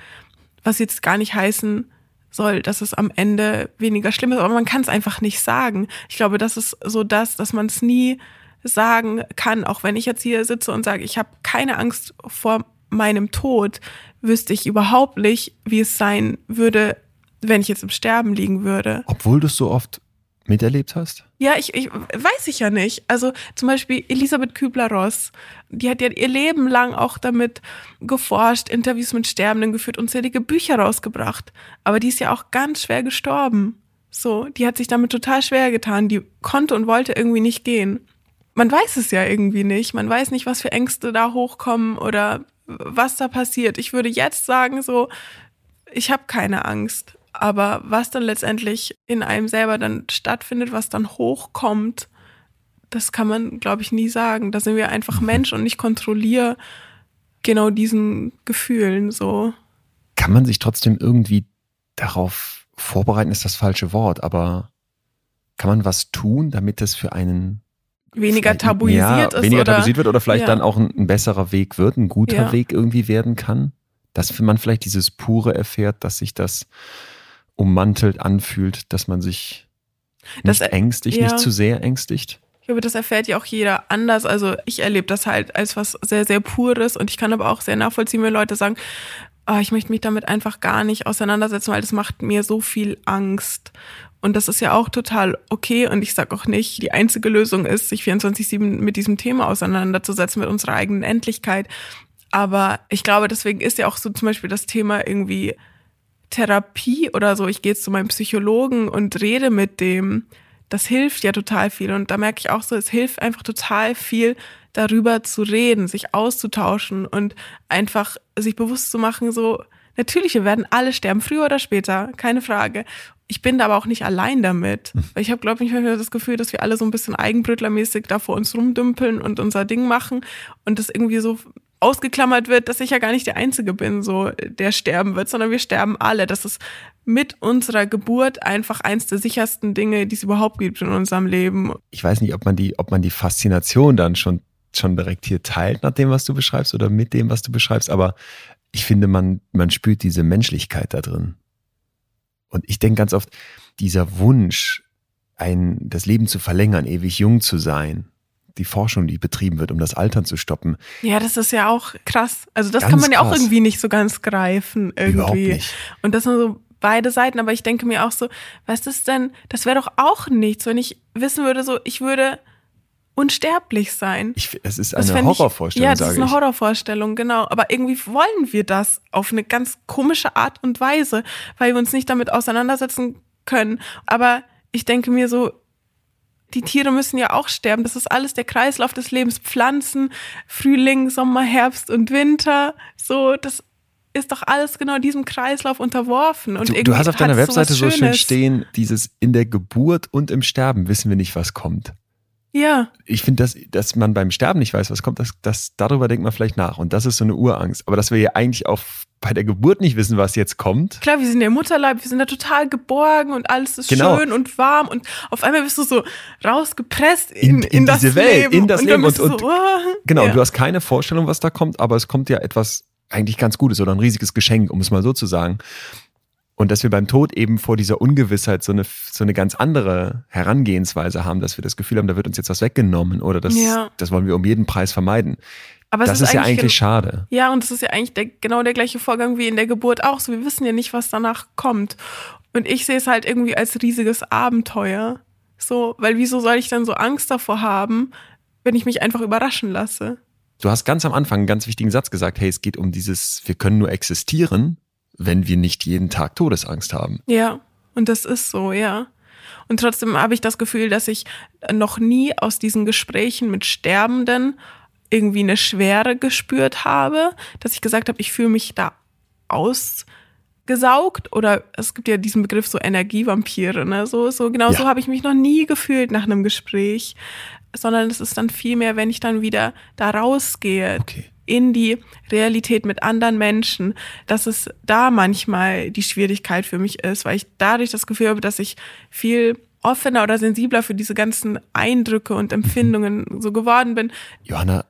Was jetzt gar nicht heißen soll, dass es am Ende weniger schlimm ist, aber man kann es einfach nicht sagen. Ich glaube, das ist so das, dass man es nie sagen kann, auch wenn ich jetzt hier sitze und sage, ich habe keine Angst vor meinem Tod, wüsste ich überhaupt nicht, wie es sein würde, wenn ich jetzt im Sterben liegen würde. Obwohl du es so oft miterlebt hast? Ja, ich, ich weiß ich ja nicht. Also zum Beispiel Elisabeth Kübler-Ross, die hat ja ihr Leben lang auch damit geforscht, Interviews mit Sterbenden geführt, unzählige Bücher rausgebracht. Aber die ist ja auch ganz schwer gestorben. So, die hat sich damit total schwer getan. Die konnte und wollte irgendwie nicht gehen. Man weiß es ja irgendwie nicht. Man weiß nicht, was für Ängste da hochkommen oder was da passiert. Ich würde jetzt sagen, so, ich habe keine Angst. Aber was dann letztendlich in einem selber dann stattfindet, was dann hochkommt, das kann man, glaube ich, nie sagen. Da sind wir einfach mhm. Mensch und ich kontrolliere genau diesen Gefühlen so. Kann man sich trotzdem irgendwie darauf vorbereiten, ist das falsche Wort, aber kann man was tun, damit es für einen weniger tabuisiert ja, ist? Weniger oder, tabuisiert wird oder vielleicht ja. dann auch ein, ein, besserer Weg wird, ein guter ja. Weg irgendwie werden kann? Dass man vielleicht dieses Pure erfährt, dass sich das ummantelt anfühlt, dass man sich nicht das, ängstigt, ja. nicht zu sehr ängstigt? Ich glaube, das erfährt ja auch jeder anders. Also ich erlebe das halt als was sehr, sehr Pures und ich kann aber auch sehr nachvollziehen, wenn Leute sagen, oh, ich möchte mich damit einfach gar nicht auseinandersetzen, weil das macht mir so viel Angst. Und das ist ja auch total okay. Und ich sage auch nicht, die einzige Lösung ist, sich 24-7 mit diesem Thema auseinanderzusetzen, mit unserer eigenen Endlichkeit. Aber ich glaube, deswegen ist ja auch so zum Beispiel das Thema irgendwie Therapie oder so, ich gehe jetzt zu meinem Psychologen und rede mit dem, das hilft ja total viel. Und da merke ich auch so, es hilft einfach total viel, darüber zu reden, sich auszutauschen und einfach sich bewusst zu machen, so, natürlich, wir werden alle sterben, früher oder später, keine Frage. Ich bin da aber auch nicht allein damit. Hm. Weil ich habe, glaube ich, das Gefühl, dass wir alle so ein bisschen eigenbrötlermäßig da vor uns rumdümpeln und unser Ding machen und das irgendwie so ausgeklammert wird, dass ich ja gar nicht der Einzige bin, so der sterben wird, sondern wir sterben alle. Das ist mit unserer Geburt einfach eins der sichersten Dinge, die es überhaupt gibt in unserem Leben. Ich weiß nicht, ob man die, ob man die Faszination dann schon schon direkt hier teilt nach dem, was du beschreibst oder mit dem, was du beschreibst, aber ich finde, man, man spürt diese Menschlichkeit da drin. Und ich denke ganz oft, dieser Wunsch, ein, das Leben zu verlängern, ewig jung zu sein, die Forschung, die betrieben wird, um das Altern zu stoppen. Ja, das ist ja auch krass. Also das ganz kann man ja auch irgendwie nicht so ganz greifen irgendwie. Überhaupt nicht. Und das sind so beide Seiten, aber ich denke mir auch so, was ist denn, das wäre doch auch nichts, wenn ich wissen würde, so, ich würde unsterblich sein. Ich, es ist eine Horrorvorstellung. Ich, ja, das ist eine ich. Horrorvorstellung, genau. Aber irgendwie wollen wir das auf eine ganz komische Art und Weise, weil wir uns nicht damit auseinandersetzen können. Aber ich denke mir so, die Tiere müssen ja auch sterben. Das ist alles der Kreislauf des Lebens. Pflanzen, Frühling, Sommer, Herbst und Winter. So, das ist doch alles genau diesem Kreislauf unterworfen. Und du, du hast auf deiner Webseite so schön stehen, dieses in der Geburt und im Sterben wissen wir nicht, was kommt. Ja. Ich finde, dass, dass man beim Sterben nicht weiß, was kommt, das, das, darüber denkt man vielleicht nach. Und das ist so eine Urangst. Aber dass wir ja eigentlich auch bei der Geburt nicht wissen, was jetzt kommt. Klar, wir sind ja im Mutterleib, wir sind da total geborgen und alles ist genau. schön und warm und auf einmal bist du so rausgepresst in, in, in, in das diese Welt, Leben. in das und Leben. Und, und, so, oh. Genau, ja. und du hast keine Vorstellung, was da kommt, aber es kommt ja etwas eigentlich ganz Gutes oder ein riesiges Geschenk, um es mal so zu sagen. Und dass wir beim Tod eben vor dieser Ungewissheit so eine, so eine ganz andere Herangehensweise haben, dass wir das Gefühl haben, da wird uns jetzt was weggenommen oder das, ja. das wollen wir um jeden Preis vermeiden. Aber das ist, ist ja eigentlich schade. Ja, und das ist ja eigentlich der, genau der gleiche Vorgang wie in der Geburt auch. So, wir wissen ja nicht, was danach kommt. Und ich sehe es halt irgendwie als riesiges Abenteuer. So, weil wieso soll ich dann so Angst davor haben, wenn ich mich einfach überraschen lasse? Du hast ganz am Anfang einen ganz wichtigen Satz gesagt, hey, es geht um dieses, wir können nur existieren wenn wir nicht jeden Tag Todesangst haben. Ja, und das ist so, ja. Und trotzdem habe ich das Gefühl, dass ich noch nie aus diesen Gesprächen mit Sterbenden irgendwie eine Schwere gespürt habe, dass ich gesagt habe, ich fühle mich da ausgesaugt oder es gibt ja diesen Begriff so Energievampire, ne? So, so genau ja. so habe ich mich noch nie gefühlt nach einem Gespräch, sondern es ist dann viel mehr, wenn ich dann wieder da rausgehe, okay in die Realität mit anderen Menschen, dass es da manchmal die Schwierigkeit für mich ist, weil ich dadurch das Gefühl habe, dass ich viel offener oder sensibler für diese ganzen Eindrücke und Empfindungen so geworden bin. Johanna,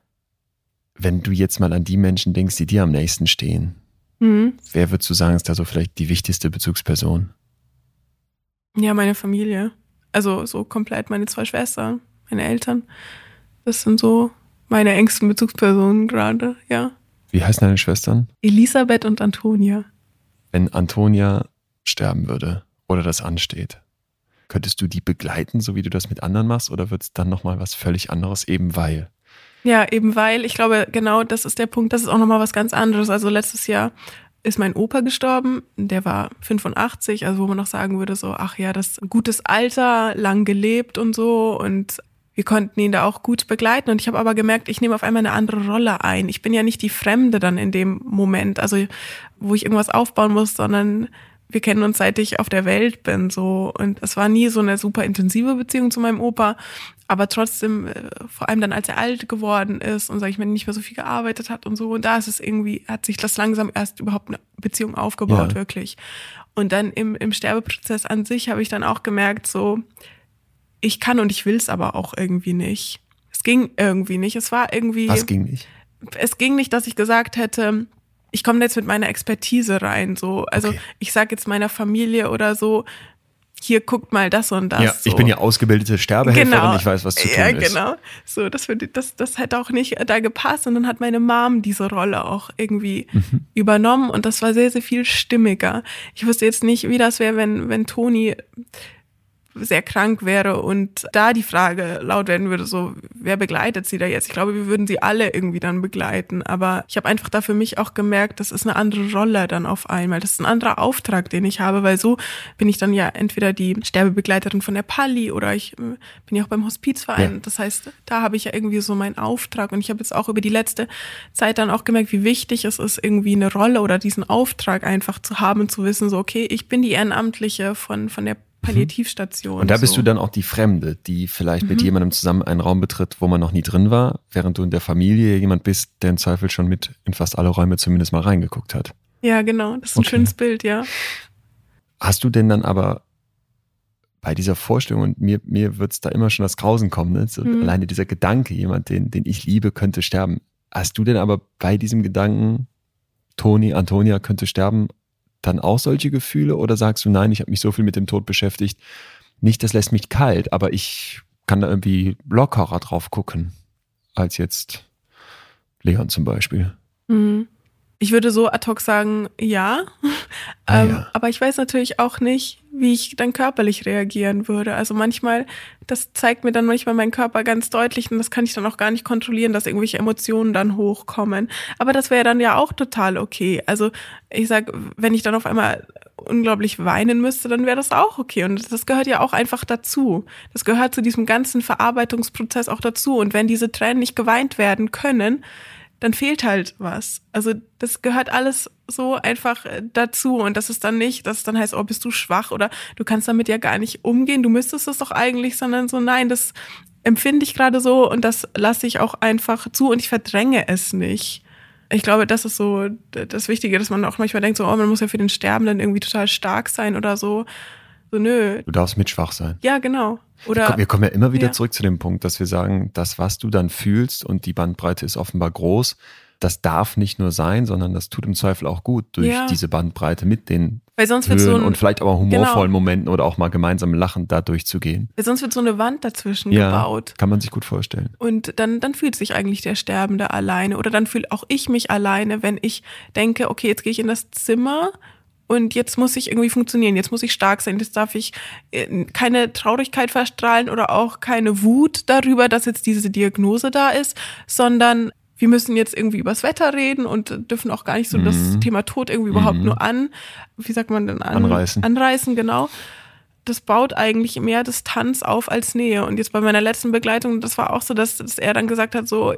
wenn du jetzt mal an die Menschen denkst, die dir am nächsten stehen, Mhm. Wer würdest du sagen, ist da so vielleicht die wichtigste Bezugsperson? Ja, meine Familie. Also so komplett meine zwei Schwestern, meine Eltern. Das sind so meine engsten Bezugspersonen gerade, ja. Wie heißen deine Schwestern? Elisabeth und Antonia. Wenn Antonia sterben würde oder das ansteht, könntest du die begleiten, so wie du das mit anderen machst, oder wird es dann nochmal was völlig anderes, eben weil? Ja, eben weil, ich glaube, genau das ist der Punkt, das ist auch nochmal was ganz anderes. Also letztes Jahr ist mein Opa gestorben, der war 85, also wo man noch sagen würde, so, ach ja, das gutes Alter, lang gelebt und so und wir konnten ihn da auch gut begleiten und ich habe aber gemerkt, ich nehme auf einmal eine andere Rolle ein. Ich bin ja nicht die Fremde dann in dem Moment, also wo ich irgendwas aufbauen muss, sondern wir kennen uns seit ich auf der Welt bin so und es war nie so eine super intensive Beziehung zu meinem Opa, aber trotzdem äh, vor allem dann als er alt geworden ist und sage ich mal nicht mehr so viel gearbeitet hat und so und da ist es irgendwie hat sich das langsam erst überhaupt eine Beziehung aufgebaut Ja. wirklich und dann im im Sterbeprozess an sich habe ich dann auch gemerkt so ich kann und ich will es aber auch irgendwie nicht. Es ging irgendwie nicht. Es war irgendwie Was ging nicht? es ging nicht, dass ich gesagt hätte, ich komme jetzt mit meiner Expertise rein. So, also Okay. ich sage jetzt meiner Familie oder so, hier guckt mal das und das. ja, so. ich bin ja ausgebildete Sterbehelferin, Genau. ich weiß, was zu tun ja, ist. genau. So, das, würde, das, das hätte auch nicht da gepasst. Und dann hat meine Mom diese Rolle auch irgendwie Mhm. übernommen und das war sehr, sehr viel stimmiger. Ich wusste jetzt nicht, wie das wäre, wenn, wenn Toni sehr krank wäre und da die Frage laut werden würde, so, wer begleitet sie da jetzt? Ich glaube, wir würden sie alle irgendwie dann begleiten. Aber ich habe einfach da für mich auch gemerkt, das ist eine andere Rolle dann auf einmal. Das ist ein anderer Auftrag, den ich habe, weil so bin ich dann ja entweder die Sterbebegleiterin von der Palli oder ich äh, bin ja auch beim Hospizverein. Ja. Das heißt, da habe ich ja irgendwie so meinen Auftrag und ich habe jetzt auch über die letzte Zeit dann auch gemerkt, wie wichtig es ist, irgendwie eine Rolle oder diesen Auftrag einfach zu haben zu wissen, so, okay, ich bin die Ehrenamtliche von, von der Palliativstation. Und da bist so. du dann auch die Fremde, die vielleicht mit Mhm. jemandem zusammen einen Raum betritt, wo man noch nie drin war, während du in der Familie jemand bist, der im Zweifel schon mit in fast alle Räume zumindest mal reingeguckt hat. Ja, genau. Das ist ein Okay. schönes Bild, ja. Hast du denn dann aber bei dieser Vorstellung, und mir, mir wird's da immer schon das Grausen kommen, ne? so Mhm. alleine dieser Gedanke, jemand, den, den ich liebe, könnte sterben. Hast du denn aber bei diesem Gedanken, Toni, Antonia könnte sterben, dann auch solche Gefühle oder sagst du, nein, ich habe mich so viel mit dem Tod beschäftigt, nicht, das lässt mich kalt, aber ich kann da irgendwie lockerer drauf gucken, als jetzt Leon zum Beispiel. Mhm. Ich würde so ad hoc sagen, ja. Ah, ähm, ja. Aber ich weiß natürlich auch nicht, wie ich dann körperlich reagieren würde. Also manchmal, das zeigt mir dann manchmal mein Körper ganz deutlich und das kann ich dann auch gar nicht kontrollieren, dass irgendwelche Emotionen dann hochkommen. Aber das wäre dann ja auch total okay. Also ich sag, wenn ich dann auf einmal unglaublich weinen müsste, dann wäre das auch okay. Und das gehört ja auch einfach dazu. Das gehört zu diesem ganzen Verarbeitungsprozess auch dazu. Und wenn diese Tränen nicht geweint werden können, dann fehlt halt was. Also das gehört alles so einfach äh, dazu und das ist dann nicht, dass es dann heißt, oh, bist du schwach oder du kannst damit ja gar nicht umgehen, du müsstest es doch eigentlich, sondern so, nein, das empfinde ich gerade so und das lasse ich auch einfach zu und ich verdränge es nicht. Ich glaube, das ist so das Wichtige, dass man auch manchmal denkt, so, oh, man muss ja für den Sterbenden irgendwie total stark sein oder so. So, nö. Du darfst mit schwach sein. Ja, genau. Oder Komm, wir kommen ja immer wieder Ja. zurück zu dem Punkt, dass wir sagen, das, was du dann fühlst und die Bandbreite ist offenbar groß, das darf nicht nur sein, sondern das tut im Zweifel auch gut durch Ja. diese Bandbreite mit den weil sonst Höhen so ein, und vielleicht aber humorvollen genau. Momenten oder auch mal gemeinsam lachen, da durchzugehen. weil sonst wird so eine Wand dazwischen Ja, gebaut. kann man sich gut vorstellen. Und dann, dann fühlt sich eigentlich der Sterbende alleine. Oder dann fühle auch ich mich alleine, wenn ich denke, okay, jetzt gehe ich in das Zimmer und jetzt muss ich irgendwie funktionieren, jetzt muss ich stark sein, jetzt darf ich äh, keine Traurigkeit verstrahlen oder auch keine Wut darüber, dass jetzt diese Diagnose da ist, sondern wir müssen jetzt irgendwie übers Wetter reden und dürfen auch gar nicht so das Mhm. Thema Tod irgendwie überhaupt Mhm. nur an, wie sagt man denn, an, Anreißen. Anreißen, genau das baut eigentlich mehr Distanz auf als Nähe. Und jetzt bei meiner letzten Begleitung, das war auch so, dass, dass er dann gesagt hat, so,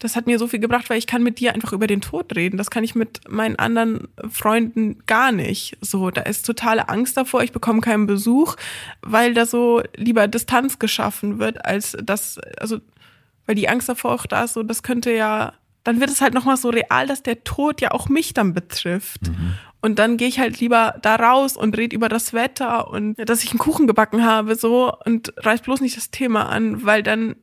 das hat mir so viel gebracht, weil ich kann mit dir einfach über den Tod reden. Das kann ich mit meinen anderen Freunden gar nicht. So, da ist totale Angst davor, ich bekomme keinen Besuch, weil da so lieber Distanz geschaffen wird, als das, also, weil die Angst davor auch da ist, so, das könnte ja, dann wird es halt nochmal so real, dass der Tod ja auch mich dann betrifft. Und dann gehe ich halt lieber da raus und rede über das Wetter und dass ich einen Kuchen gebacken habe, so und reiß bloß nicht das Thema an, weil dann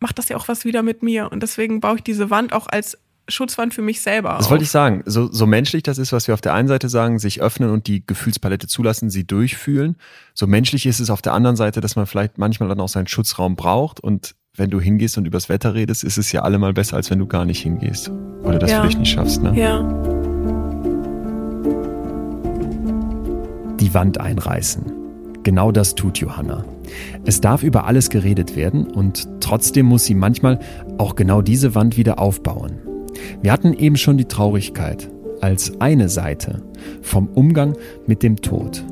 macht das ja auch was wieder mit mir. Und deswegen baue ich diese Wand auch als Schutzwand für mich selber. Das wollte ich sagen. So, so menschlich das ist, was wir auf der einen Seite sagen, sich öffnen und die Gefühlspalette zulassen, sie durchfühlen. So menschlich ist es auf der anderen Seite, dass man vielleicht manchmal dann auch seinen Schutzraum braucht und wenn du hingehst und übers Wetter redest, ist es ja allemal besser, als wenn du gar nicht hingehst. Oder das Ja. vielleicht nicht schaffst, ne? Ja. Die Wand einreißen. Genau das tut Johanna. Es darf über alles geredet werden und trotzdem muss sie manchmal auch genau diese Wand wieder aufbauen. Wir hatten eben schon die Traurigkeit als eine Seite vom Umgang mit dem Tod.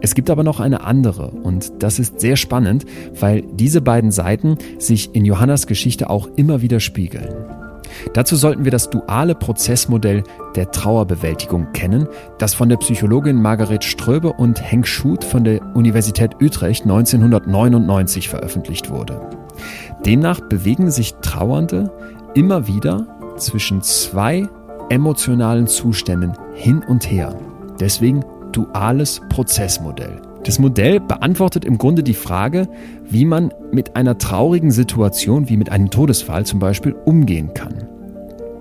Es gibt aber noch eine andere und das ist sehr spannend, weil diese beiden Seiten sich in Johannas Geschichte auch immer wieder spiegeln. Dazu sollten wir das duale Prozessmodell der Trauerbewältigung kennen, das von der Psychologin Margaret Ströbe und Henk Schut von der Universität Utrecht 1999 veröffentlicht wurde. Demnach bewegen sich Trauernde immer wieder zwischen zwei emotionalen Zuständen hin und her. Deswegen duales Prozessmodell. Das Modell beantwortet im Grunde die Frage, wie man mit einer traurigen Situation wie mit einem Todesfall zum Beispiel umgehen kann.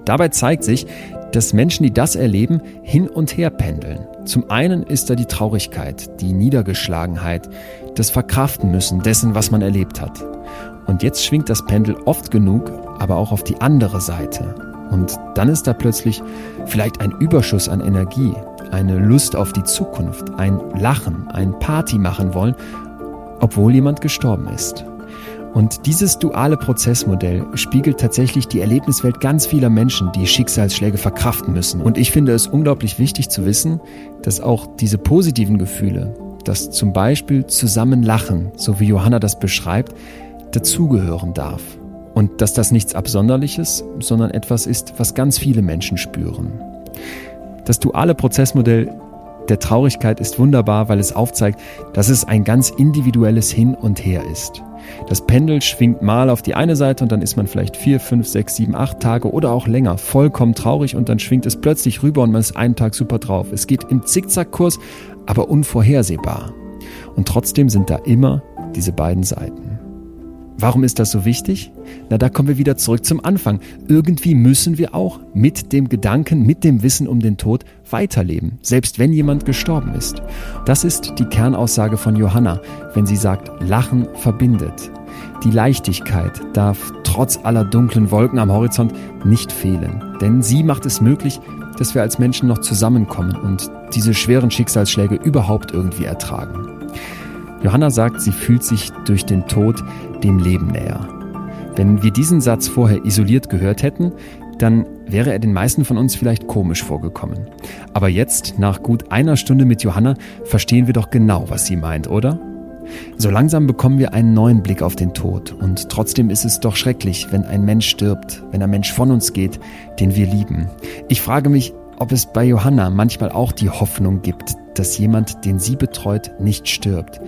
Dabei zeigt sich, dass Menschen, die das erleben, hin und her pendeln. Zum einen ist da die Traurigkeit, die Niedergeschlagenheit, das Verkraften müssen dessen, was man erlebt hat. Und jetzt schwingt das Pendel oft genug, aber auch auf die andere Seite. Und dann ist da plötzlich vielleicht ein Überschuss an Energie, eine Lust auf die Zukunft, ein Lachen, ein Party machen wollen, obwohl jemand gestorben ist. Und dieses duale Prozessmodell spiegelt tatsächlich die Erlebniswelt ganz vieler Menschen, die Schicksalsschläge verkraften müssen. Und ich finde es unglaublich wichtig zu wissen, dass auch diese positiven Gefühle, das zum Beispiel zusammen lachen, so wie Johanna das beschreibt, dazugehören darf. Und dass das nichts Absonderliches, sondern etwas ist, was ganz viele Menschen spüren. Das duale Prozessmodell der Traurigkeit ist wunderbar, weil es aufzeigt, dass es ein ganz individuelles Hin und Her ist. Das Pendel schwingt mal auf die eine Seite und dann ist man vielleicht vier, fünf, sechs, sieben, acht Tage oder auch länger vollkommen traurig und dann schwingt es plötzlich rüber und man ist einen Tag super drauf. Es geht im Zickzackkurs, aber unvorhersehbar. Und trotzdem sind da immer diese beiden Seiten. Warum ist das so wichtig? Na, da kommen wir wieder zurück zum Anfang. Irgendwie müssen wir auch mit dem Gedanken, mit dem Wissen um den Tod weiterleben, selbst wenn jemand gestorben ist. Das ist die Kernaussage von Johanna, wenn sie sagt, Lachen verbindet. Die Leichtigkeit darf trotz aller dunklen Wolken am Horizont nicht fehlen, denn sie macht es möglich, dass wir als Menschen noch zusammenkommen und diese schweren Schicksalsschläge überhaupt irgendwie ertragen. Johanna sagt, sie fühlt sich durch den Tod dem Leben näher. Wenn wir diesen Satz vorher isoliert gehört hätten, dann wäre er den meisten von uns vielleicht komisch vorgekommen. Aber jetzt, nach gut einer Stunde mit Johanna, verstehen wir doch genau, was sie meint, oder? So langsam bekommen wir einen neuen Blick auf den Tod und trotzdem ist es doch schrecklich, wenn ein Mensch stirbt, wenn ein Mensch von uns geht, den wir lieben. Ich frage mich, ob es bei Johanna manchmal auch die Hoffnung gibt, dass jemand, den sie betreut, nicht stirbt.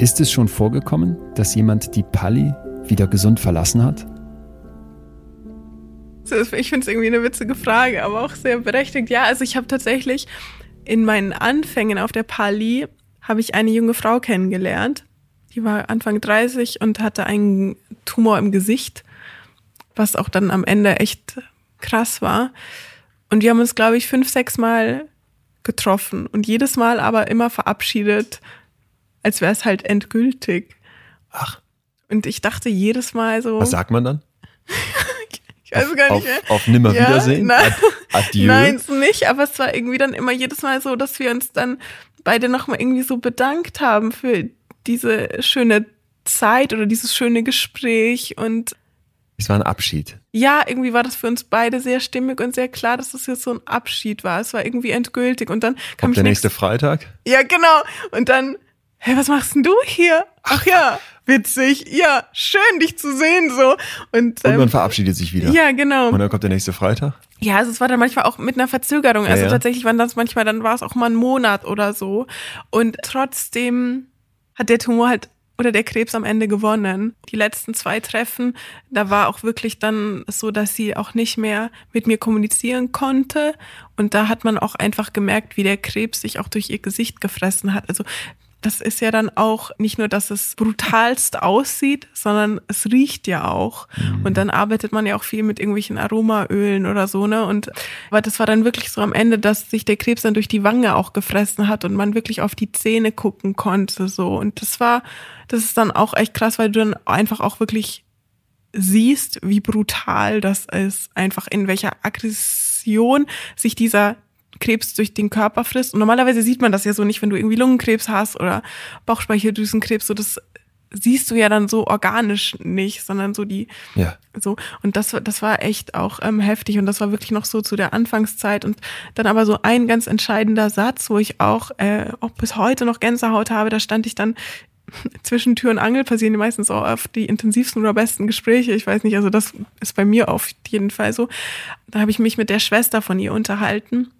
Ist es schon vorgekommen, dass jemand die Palli wieder gesund verlassen hat? Ich finde es irgendwie eine witzige Frage, aber auch sehr berechtigt. Ja, also ich habe tatsächlich in meinen Anfängen auf der Pali habe ich eine junge Frau kennengelernt. Die war Anfang 30 und hatte einen Tumor im Gesicht, was auch dann am Ende echt krass war. Und wir haben uns, glaube ich, fünf, sechs Mal getroffen und jedes Mal aber immer verabschiedet, als wäre es halt endgültig. Ach. Und ich dachte jedes Mal so. Was sagt man dann? ich weiß gar nicht auf, mehr. Auf Nimmerwiedersehen? Ja, nein, Adieu? nein, es nicht, aber es war irgendwie dann immer jedes Mal so, dass wir uns dann beide nochmal irgendwie so bedankt haben für diese schöne Zeit oder dieses schöne Gespräch und es war ein Abschied. Ja, irgendwie war das für uns beide sehr stimmig und sehr klar, dass das jetzt so ein Abschied war. Es war irgendwie endgültig und dann kam Kommt der nächste Freitag? Ja, genau. Und dann, hä, was machst denn du hier? Ach, ja, witzig. Ja, schön dich zu sehen so. Und, ähm, und man verabschiedet sich wieder. Ja, genau. Und dann kommt der nächste Freitag? Ja, also es war dann manchmal auch mit einer Verzögerung. Also ja, ja. tatsächlich waren das manchmal, dann war es auch mal ein Monat oder so. Und trotzdem hat der Tumor halt oder der Krebs am Ende gewonnen. Die letzten zwei Treffen, da war auch wirklich dann so, dass sie auch nicht mehr mit mir kommunizieren konnte. Und da hat man auch einfach gemerkt, wie der Krebs sich auch durch ihr Gesicht gefressen hat. Also das ist ja dann auch nicht nur, dass es brutalst aussieht, sondern es riecht ja auch. Mhm. Und dann arbeitet man ja auch viel mit irgendwelchen Aromaölen oder so, ne? Und aber das war dann wirklich so am Ende, dass sich der Krebs dann durch die Wange auch gefressen hat und man wirklich auf die Zähne gucken konnte, so. Und das war, das ist dann auch echt krass, weil du dann einfach auch wirklich siehst, wie brutal das ist, einfach in welcher Aggression sich dieser Krebs durch den Körper frisst. Und normalerweise sieht man das ja so nicht, wenn du irgendwie Lungenkrebs hast oder Bauchspeicheldrüsenkrebs, so das siehst du ja dann so organisch nicht, sondern so die ja. so und das das war echt auch ähm, heftig und das war wirklich noch so zu der Anfangszeit und dann aber so ein ganz entscheidender Satz, wo ich auch äh, auch bis heute noch Gänsehaut habe, da stand ich dann zwischen Tür und Angel passieren die meistens auch oft die intensivsten oder besten Gespräche. Ich weiß nicht, also das ist bei mir auf jeden Fall so. Da habe ich mich mit der Schwester von ihr unterhalten.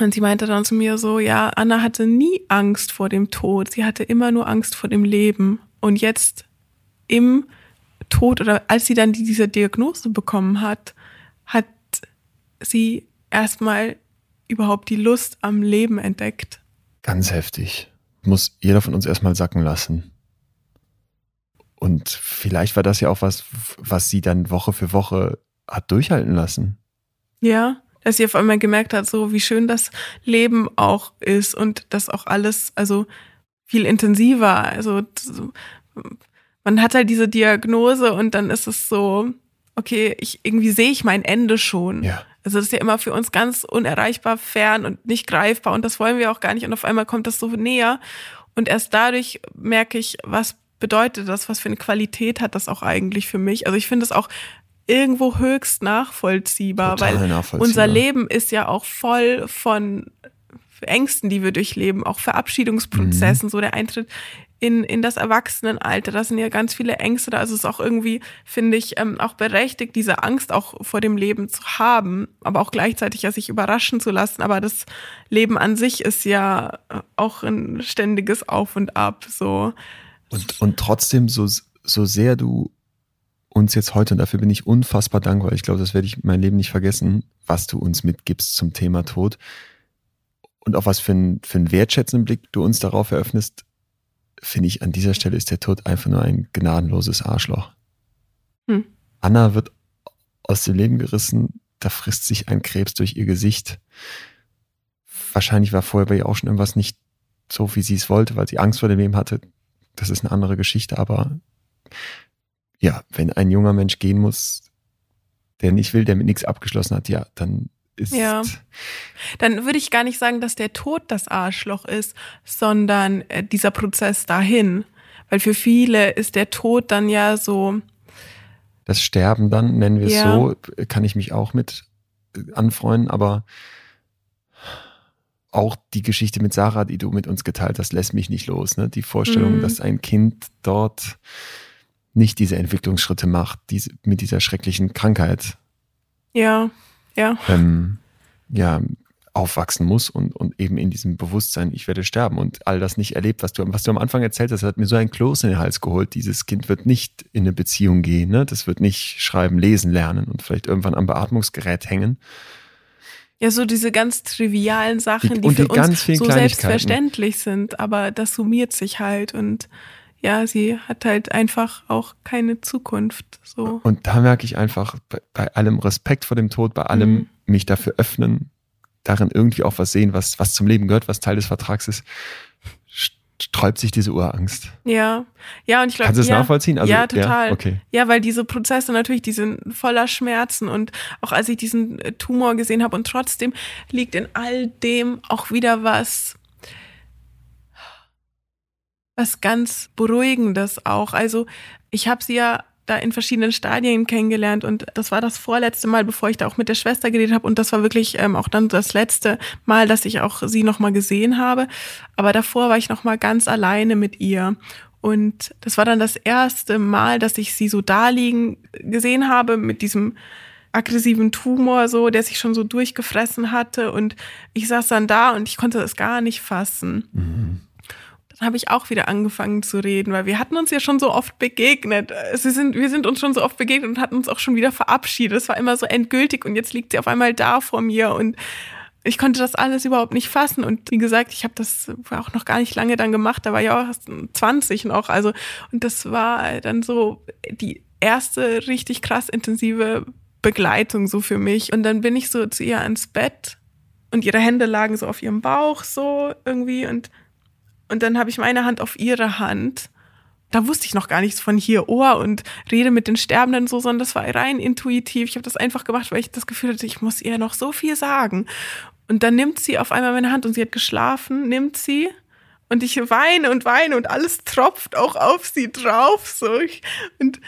Und sie meinte dann zu mir so, ja, Anna hatte nie Angst vor dem Tod. Sie hatte immer nur Angst vor dem Leben. Und jetzt im Tod oder als sie dann diese Diagnose bekommen hat, hat sie erstmal überhaupt die Lust am Leben entdeckt. Ganz heftig muss jeder von uns erstmal sacken lassen. Und vielleicht war das ja auch was, was sie dann Woche für Woche hat durchhalten lassen. Ja, dass sie auf einmal gemerkt hat, so wie schön das Leben auch ist und das auch alles, also viel intensiver. Also man hat halt diese Diagnose und dann ist es so, okay, ich irgendwie sehe ich mein Ende schon. Ja. Also das ist ja immer für uns ganz unerreichbar fern und nicht greifbar und das wollen wir auch gar nicht und auf einmal kommt das so näher und erst dadurch merke ich, was bedeutet das, was für eine Qualität hat das auch eigentlich für mich. Also ich finde es auch irgendwo höchst nachvollziehbar, Total weil nachvollziehbar. unser Leben ist ja auch voll von Ängsten, die wir durchleben, auch Verabschiedungsprozessen, mhm. so der Eintritt in, in das Erwachsenenalter. Da sind ja ganz viele Ängste da. Also es ist auch irgendwie, finde ich, ähm, auch berechtigt, diese Angst auch vor dem Leben zu haben, aber auch gleichzeitig ja sich überraschen zu lassen. Aber das Leben an sich ist ja auch ein ständiges Auf und Ab. So. Und, und trotzdem, so, so sehr du uns jetzt heute, und dafür bin ich unfassbar dankbar, ich glaube, das werde ich mein Leben nicht vergessen, was du uns mitgibst zum Thema Tod und auch was für einen für einen wertschätzenden Blick du uns darauf eröffnest, finde ich, an dieser Stelle ist der Tod einfach nur ein gnadenloses Arschloch. Hm. Anna wird aus dem Leben gerissen, da frisst sich ein Krebs durch ihr Gesicht. Wahrscheinlich war vorher bei ihr auch schon irgendwas nicht so, wie sie es wollte, weil sie Angst vor dem Leben hatte. Das ist eine andere Geschichte, aber ja, wenn ein junger Mensch gehen muss, der nicht will, der mit nichts abgeschlossen hat, ja, dann ist. Ja. Dann würde ich gar nicht sagen, dass der Tod das Arschloch ist, sondern äh, dieser Prozess dahin. Weil für viele ist der Tod dann ja so. Das Sterben dann, nennen wir es ja. so, kann ich mich auch mit äh, anfreunden, aber auch die Geschichte mit Sarah, die du mit uns geteilt hast, lässt mich nicht los. Ne? Die Vorstellung, mhm. dass ein Kind dort nicht diese Entwicklungsschritte macht, diese, mit dieser schrecklichen Krankheit. Ja ja. Ähm, ja, aufwachsen muss und, und eben in diesem Bewusstsein, ich werde sterben und all das nicht erlebt, was du, was du am Anfang erzählt hast, hat mir so ein Kloß in den Hals geholt. Dieses Kind wird nicht in eine Beziehung gehen, ne? Das wird nicht schreiben, lesen lernen und vielleicht irgendwann am Beatmungsgerät hängen. Ja, so diese ganz trivialen Sachen, die, die für die uns so selbstverständlich sind, aber das summiert sich halt und ja, sie hat halt einfach auch keine Zukunft. So. Und da merke ich einfach bei, bei allem Respekt vor dem Tod, bei allem mhm. mich dafür öffnen, darin irgendwie auch was sehen, was, was zum Leben gehört, was Teil des Vertrags ist, sträubt sich diese Urangst. Ja, ja, und ich glaube, kannst du es ja, nachvollziehen? Also, ja, total. Ja, okay. ja, weil diese Prozesse natürlich, die sind voller Schmerzen und auch als ich diesen äh, Tumor gesehen habe und trotzdem liegt in all dem auch wieder was was ganz Beruhigendes auch. Also ich habe sie ja da in verschiedenen Stadien kennengelernt und das war das vorletzte Mal, bevor ich da auch mit der Schwester geredet habe und das war wirklich ähm, auch dann das letzte Mal, dass ich auch sie noch mal gesehen habe. Aber davor war ich noch mal ganz alleine mit ihr und das war dann das erste Mal, dass ich sie so da liegen gesehen habe mit diesem aggressiven Tumor so, der sich schon so durchgefressen hatte und ich saß dann da und ich konnte das gar nicht fassen. Mhm habe ich auch wieder angefangen zu reden, weil wir hatten uns ja schon so oft begegnet. Sie sind, wir sind uns schon so oft begegnet und hatten uns auch schon wieder verabschiedet. Es war immer so endgültig und jetzt liegt sie auf einmal da vor mir und ich konnte das alles überhaupt nicht fassen. Und wie gesagt, ich habe das auch noch gar nicht lange dann gemacht. Da war ja auch erst 20 noch. Also, und das war dann so die erste richtig krass intensive Begleitung so für mich. Und dann bin ich so zu ihr ins Bett und ihre Hände lagen so auf ihrem Bauch so irgendwie und und dann habe ich meine Hand auf ihre Hand. Da wusste ich noch gar nichts von hier Ohr und rede mit den Sterbenden so, sondern das war rein intuitiv. Ich habe das einfach gemacht, weil ich das Gefühl hatte, ich muss ihr noch so viel sagen. Und dann nimmt sie auf einmal meine Hand und sie hat geschlafen, nimmt sie und ich weine und weine und alles tropft auch auf sie drauf so und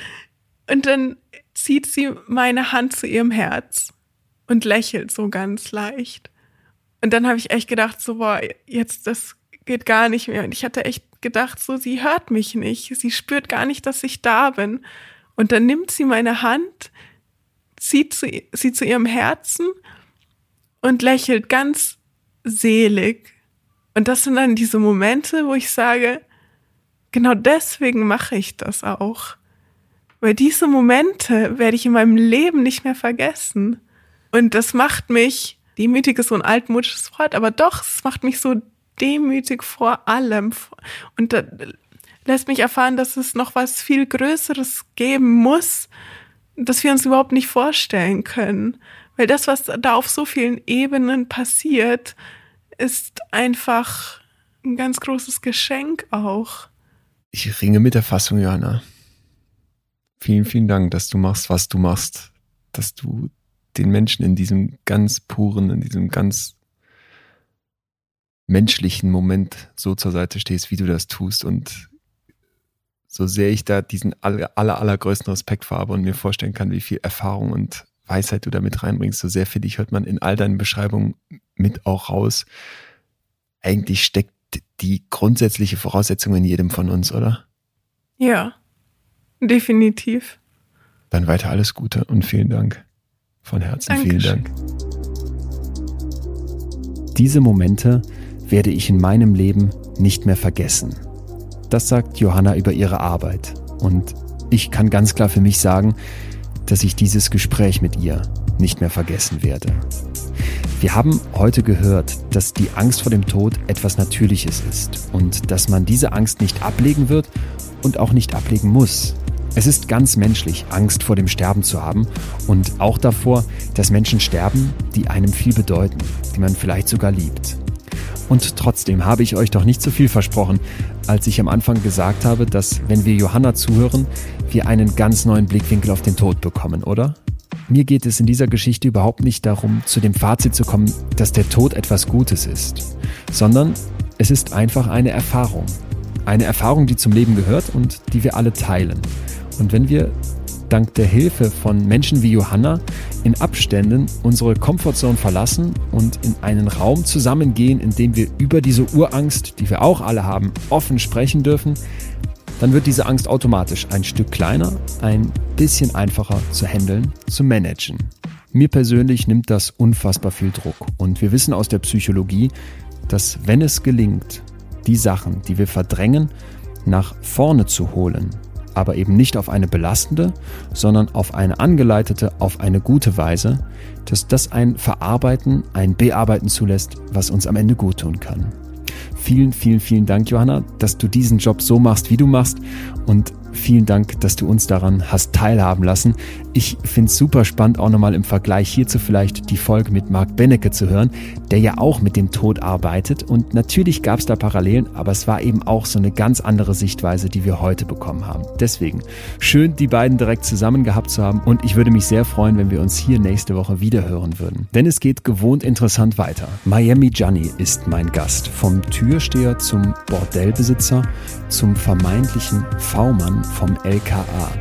und dann zieht sie meine Hand zu ihrem Herz und lächelt so ganz leicht. Und dann habe ich echt gedacht, so boah, jetzt das geht gar nicht mehr. Und ich hatte echt gedacht, so sie hört mich nicht, sie spürt gar nicht, dass ich da bin. Und dann nimmt sie meine Hand, zieht sie, sie zu ihrem Herzen und lächelt ganz selig. Und das sind dann diese Momente, wo ich sage, genau deswegen mache ich das auch. Weil diese Momente werde ich in meinem Leben nicht mehr vergessen. Und das macht mich, demütig ist so ein altmodisches Wort, aber doch, es macht mich so demütig vor allem. Und da lässt mich erfahren, dass es noch was viel Größeres geben muss, das wir uns überhaupt nicht vorstellen können. Weil das, was da auf so vielen Ebenen passiert, ist einfach ein ganz großes Geschenk auch. Ich ringe mit der Fassung, Johanna. Vielen, vielen Dank, dass du machst, was du machst, dass du den Menschen in diesem ganz puren, in diesem ganz menschlichen Moment so zur Seite stehst, wie du das tust. Und so sehr ich da diesen aller, aller, allergrößten Respekt vor habe und mir vorstellen kann, wie viel Erfahrung und Weisheit du damit reinbringst, so sehr für dich hört man in all deinen Beschreibungen mit auch raus. Eigentlich steckt die grundsätzliche Voraussetzung in jedem von uns, oder? Ja, definitiv. Dann weiter alles Gute und vielen Dank. Von Herzen Dankeschön. vielen Dank. Diese Momente werde ich in meinem Leben nicht mehr vergessen. Das sagt Johanna über ihre Arbeit. Und ich kann ganz klar für mich sagen, dass ich dieses Gespräch mit ihr nicht mehr vergessen werde. Wir haben heute gehört, dass die Angst vor dem Tod etwas Natürliches ist und dass man diese Angst nicht ablegen wird und auch nicht ablegen muss. Es ist ganz menschlich, Angst vor dem Sterben zu haben und auch davor, dass Menschen sterben, die einem viel bedeuten, die man vielleicht sogar liebt. Und trotzdem habe ich euch doch nicht zu viel versprochen, als ich am Anfang gesagt habe, dass, wenn wir Johanna zuhören, wir einen ganz neuen Blickwinkel auf den Tod bekommen, oder? Mir geht es in dieser Geschichte überhaupt nicht darum, zu dem Fazit zu kommen, dass der Tod etwas Gutes ist, sondern es ist einfach eine Erfahrung. Eine Erfahrung, die zum Leben gehört und die wir alle teilen. Und wenn wir dank der Hilfe von Menschen wie Johanna in Abständen unsere Komfortzone verlassen und in einen Raum zusammengehen, in dem wir über diese Urangst, die wir auch alle haben, offen sprechen dürfen, dann wird diese Angst automatisch ein Stück kleiner, ein bisschen einfacher zu handeln, zu managen. Mir persönlich nimmt das unfassbar viel Druck und wir wissen aus der Psychologie, dass wenn es gelingt, die Sachen, die wir verdrängen, nach vorne zu holen, aber eben nicht auf eine belastende, sondern auf eine angeleitete, auf eine gute Weise, dass das ein Verarbeiten, ein Bearbeiten zulässt, was uns am Ende gut tun kann. Vielen, vielen, vielen Dank, Johanna, dass du diesen Job so machst, wie du machst und Vielen Dank, dass du uns daran hast teilhaben lassen. Ich finde es super spannend, auch nochmal im Vergleich hierzu vielleicht die Folge mit Marc Bennecke zu hören, der ja auch mit dem Tod arbeitet. Und natürlich gab es da Parallelen, aber es war eben auch so eine ganz andere Sichtweise, die wir heute bekommen haben. Deswegen schön, die beiden direkt zusammen gehabt zu haben. Und ich würde mich sehr freuen, wenn wir uns hier nächste Woche wieder hören würden. Denn es geht gewohnt interessant weiter. Miami Gianni ist mein Gast. Vom Türsteher zum Bordellbesitzer zum vermeintlichen V-Mann vom LKA.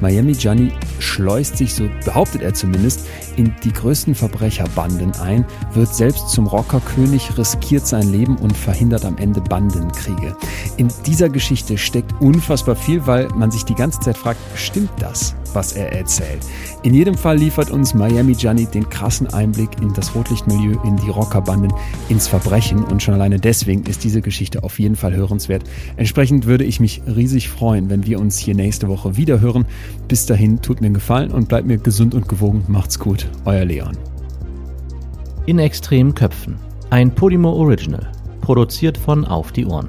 Miami Gianni schleust sich, so behauptet er zumindest, in die größten Verbrecherbanden ein, wird selbst zum Rockerkönig, riskiert sein Leben und verhindert am Ende Bandenkriege. In dieser Geschichte steckt unfassbar viel, weil man sich die ganze Zeit fragt, stimmt das, was er erzählt? In jedem Fall liefert uns Miami Gianni den krassen Einblick in das Rotlichtmilieu, in die Rockerbanden, ins Verbrechen und schon alleine deswegen ist diese Geschichte auf jeden Fall hörenswert. Entsprechend würde ich mich riesig freuen, wenn wir uns hier nächste Woche wieder hören. Bis dahin tut mir einen Gefallen und bleibt mir gesund und gewogen. Macht's gut. Euer Leon. In extremen Köpfen. Ein Podimo Original. Produziert von Auf die Ohren.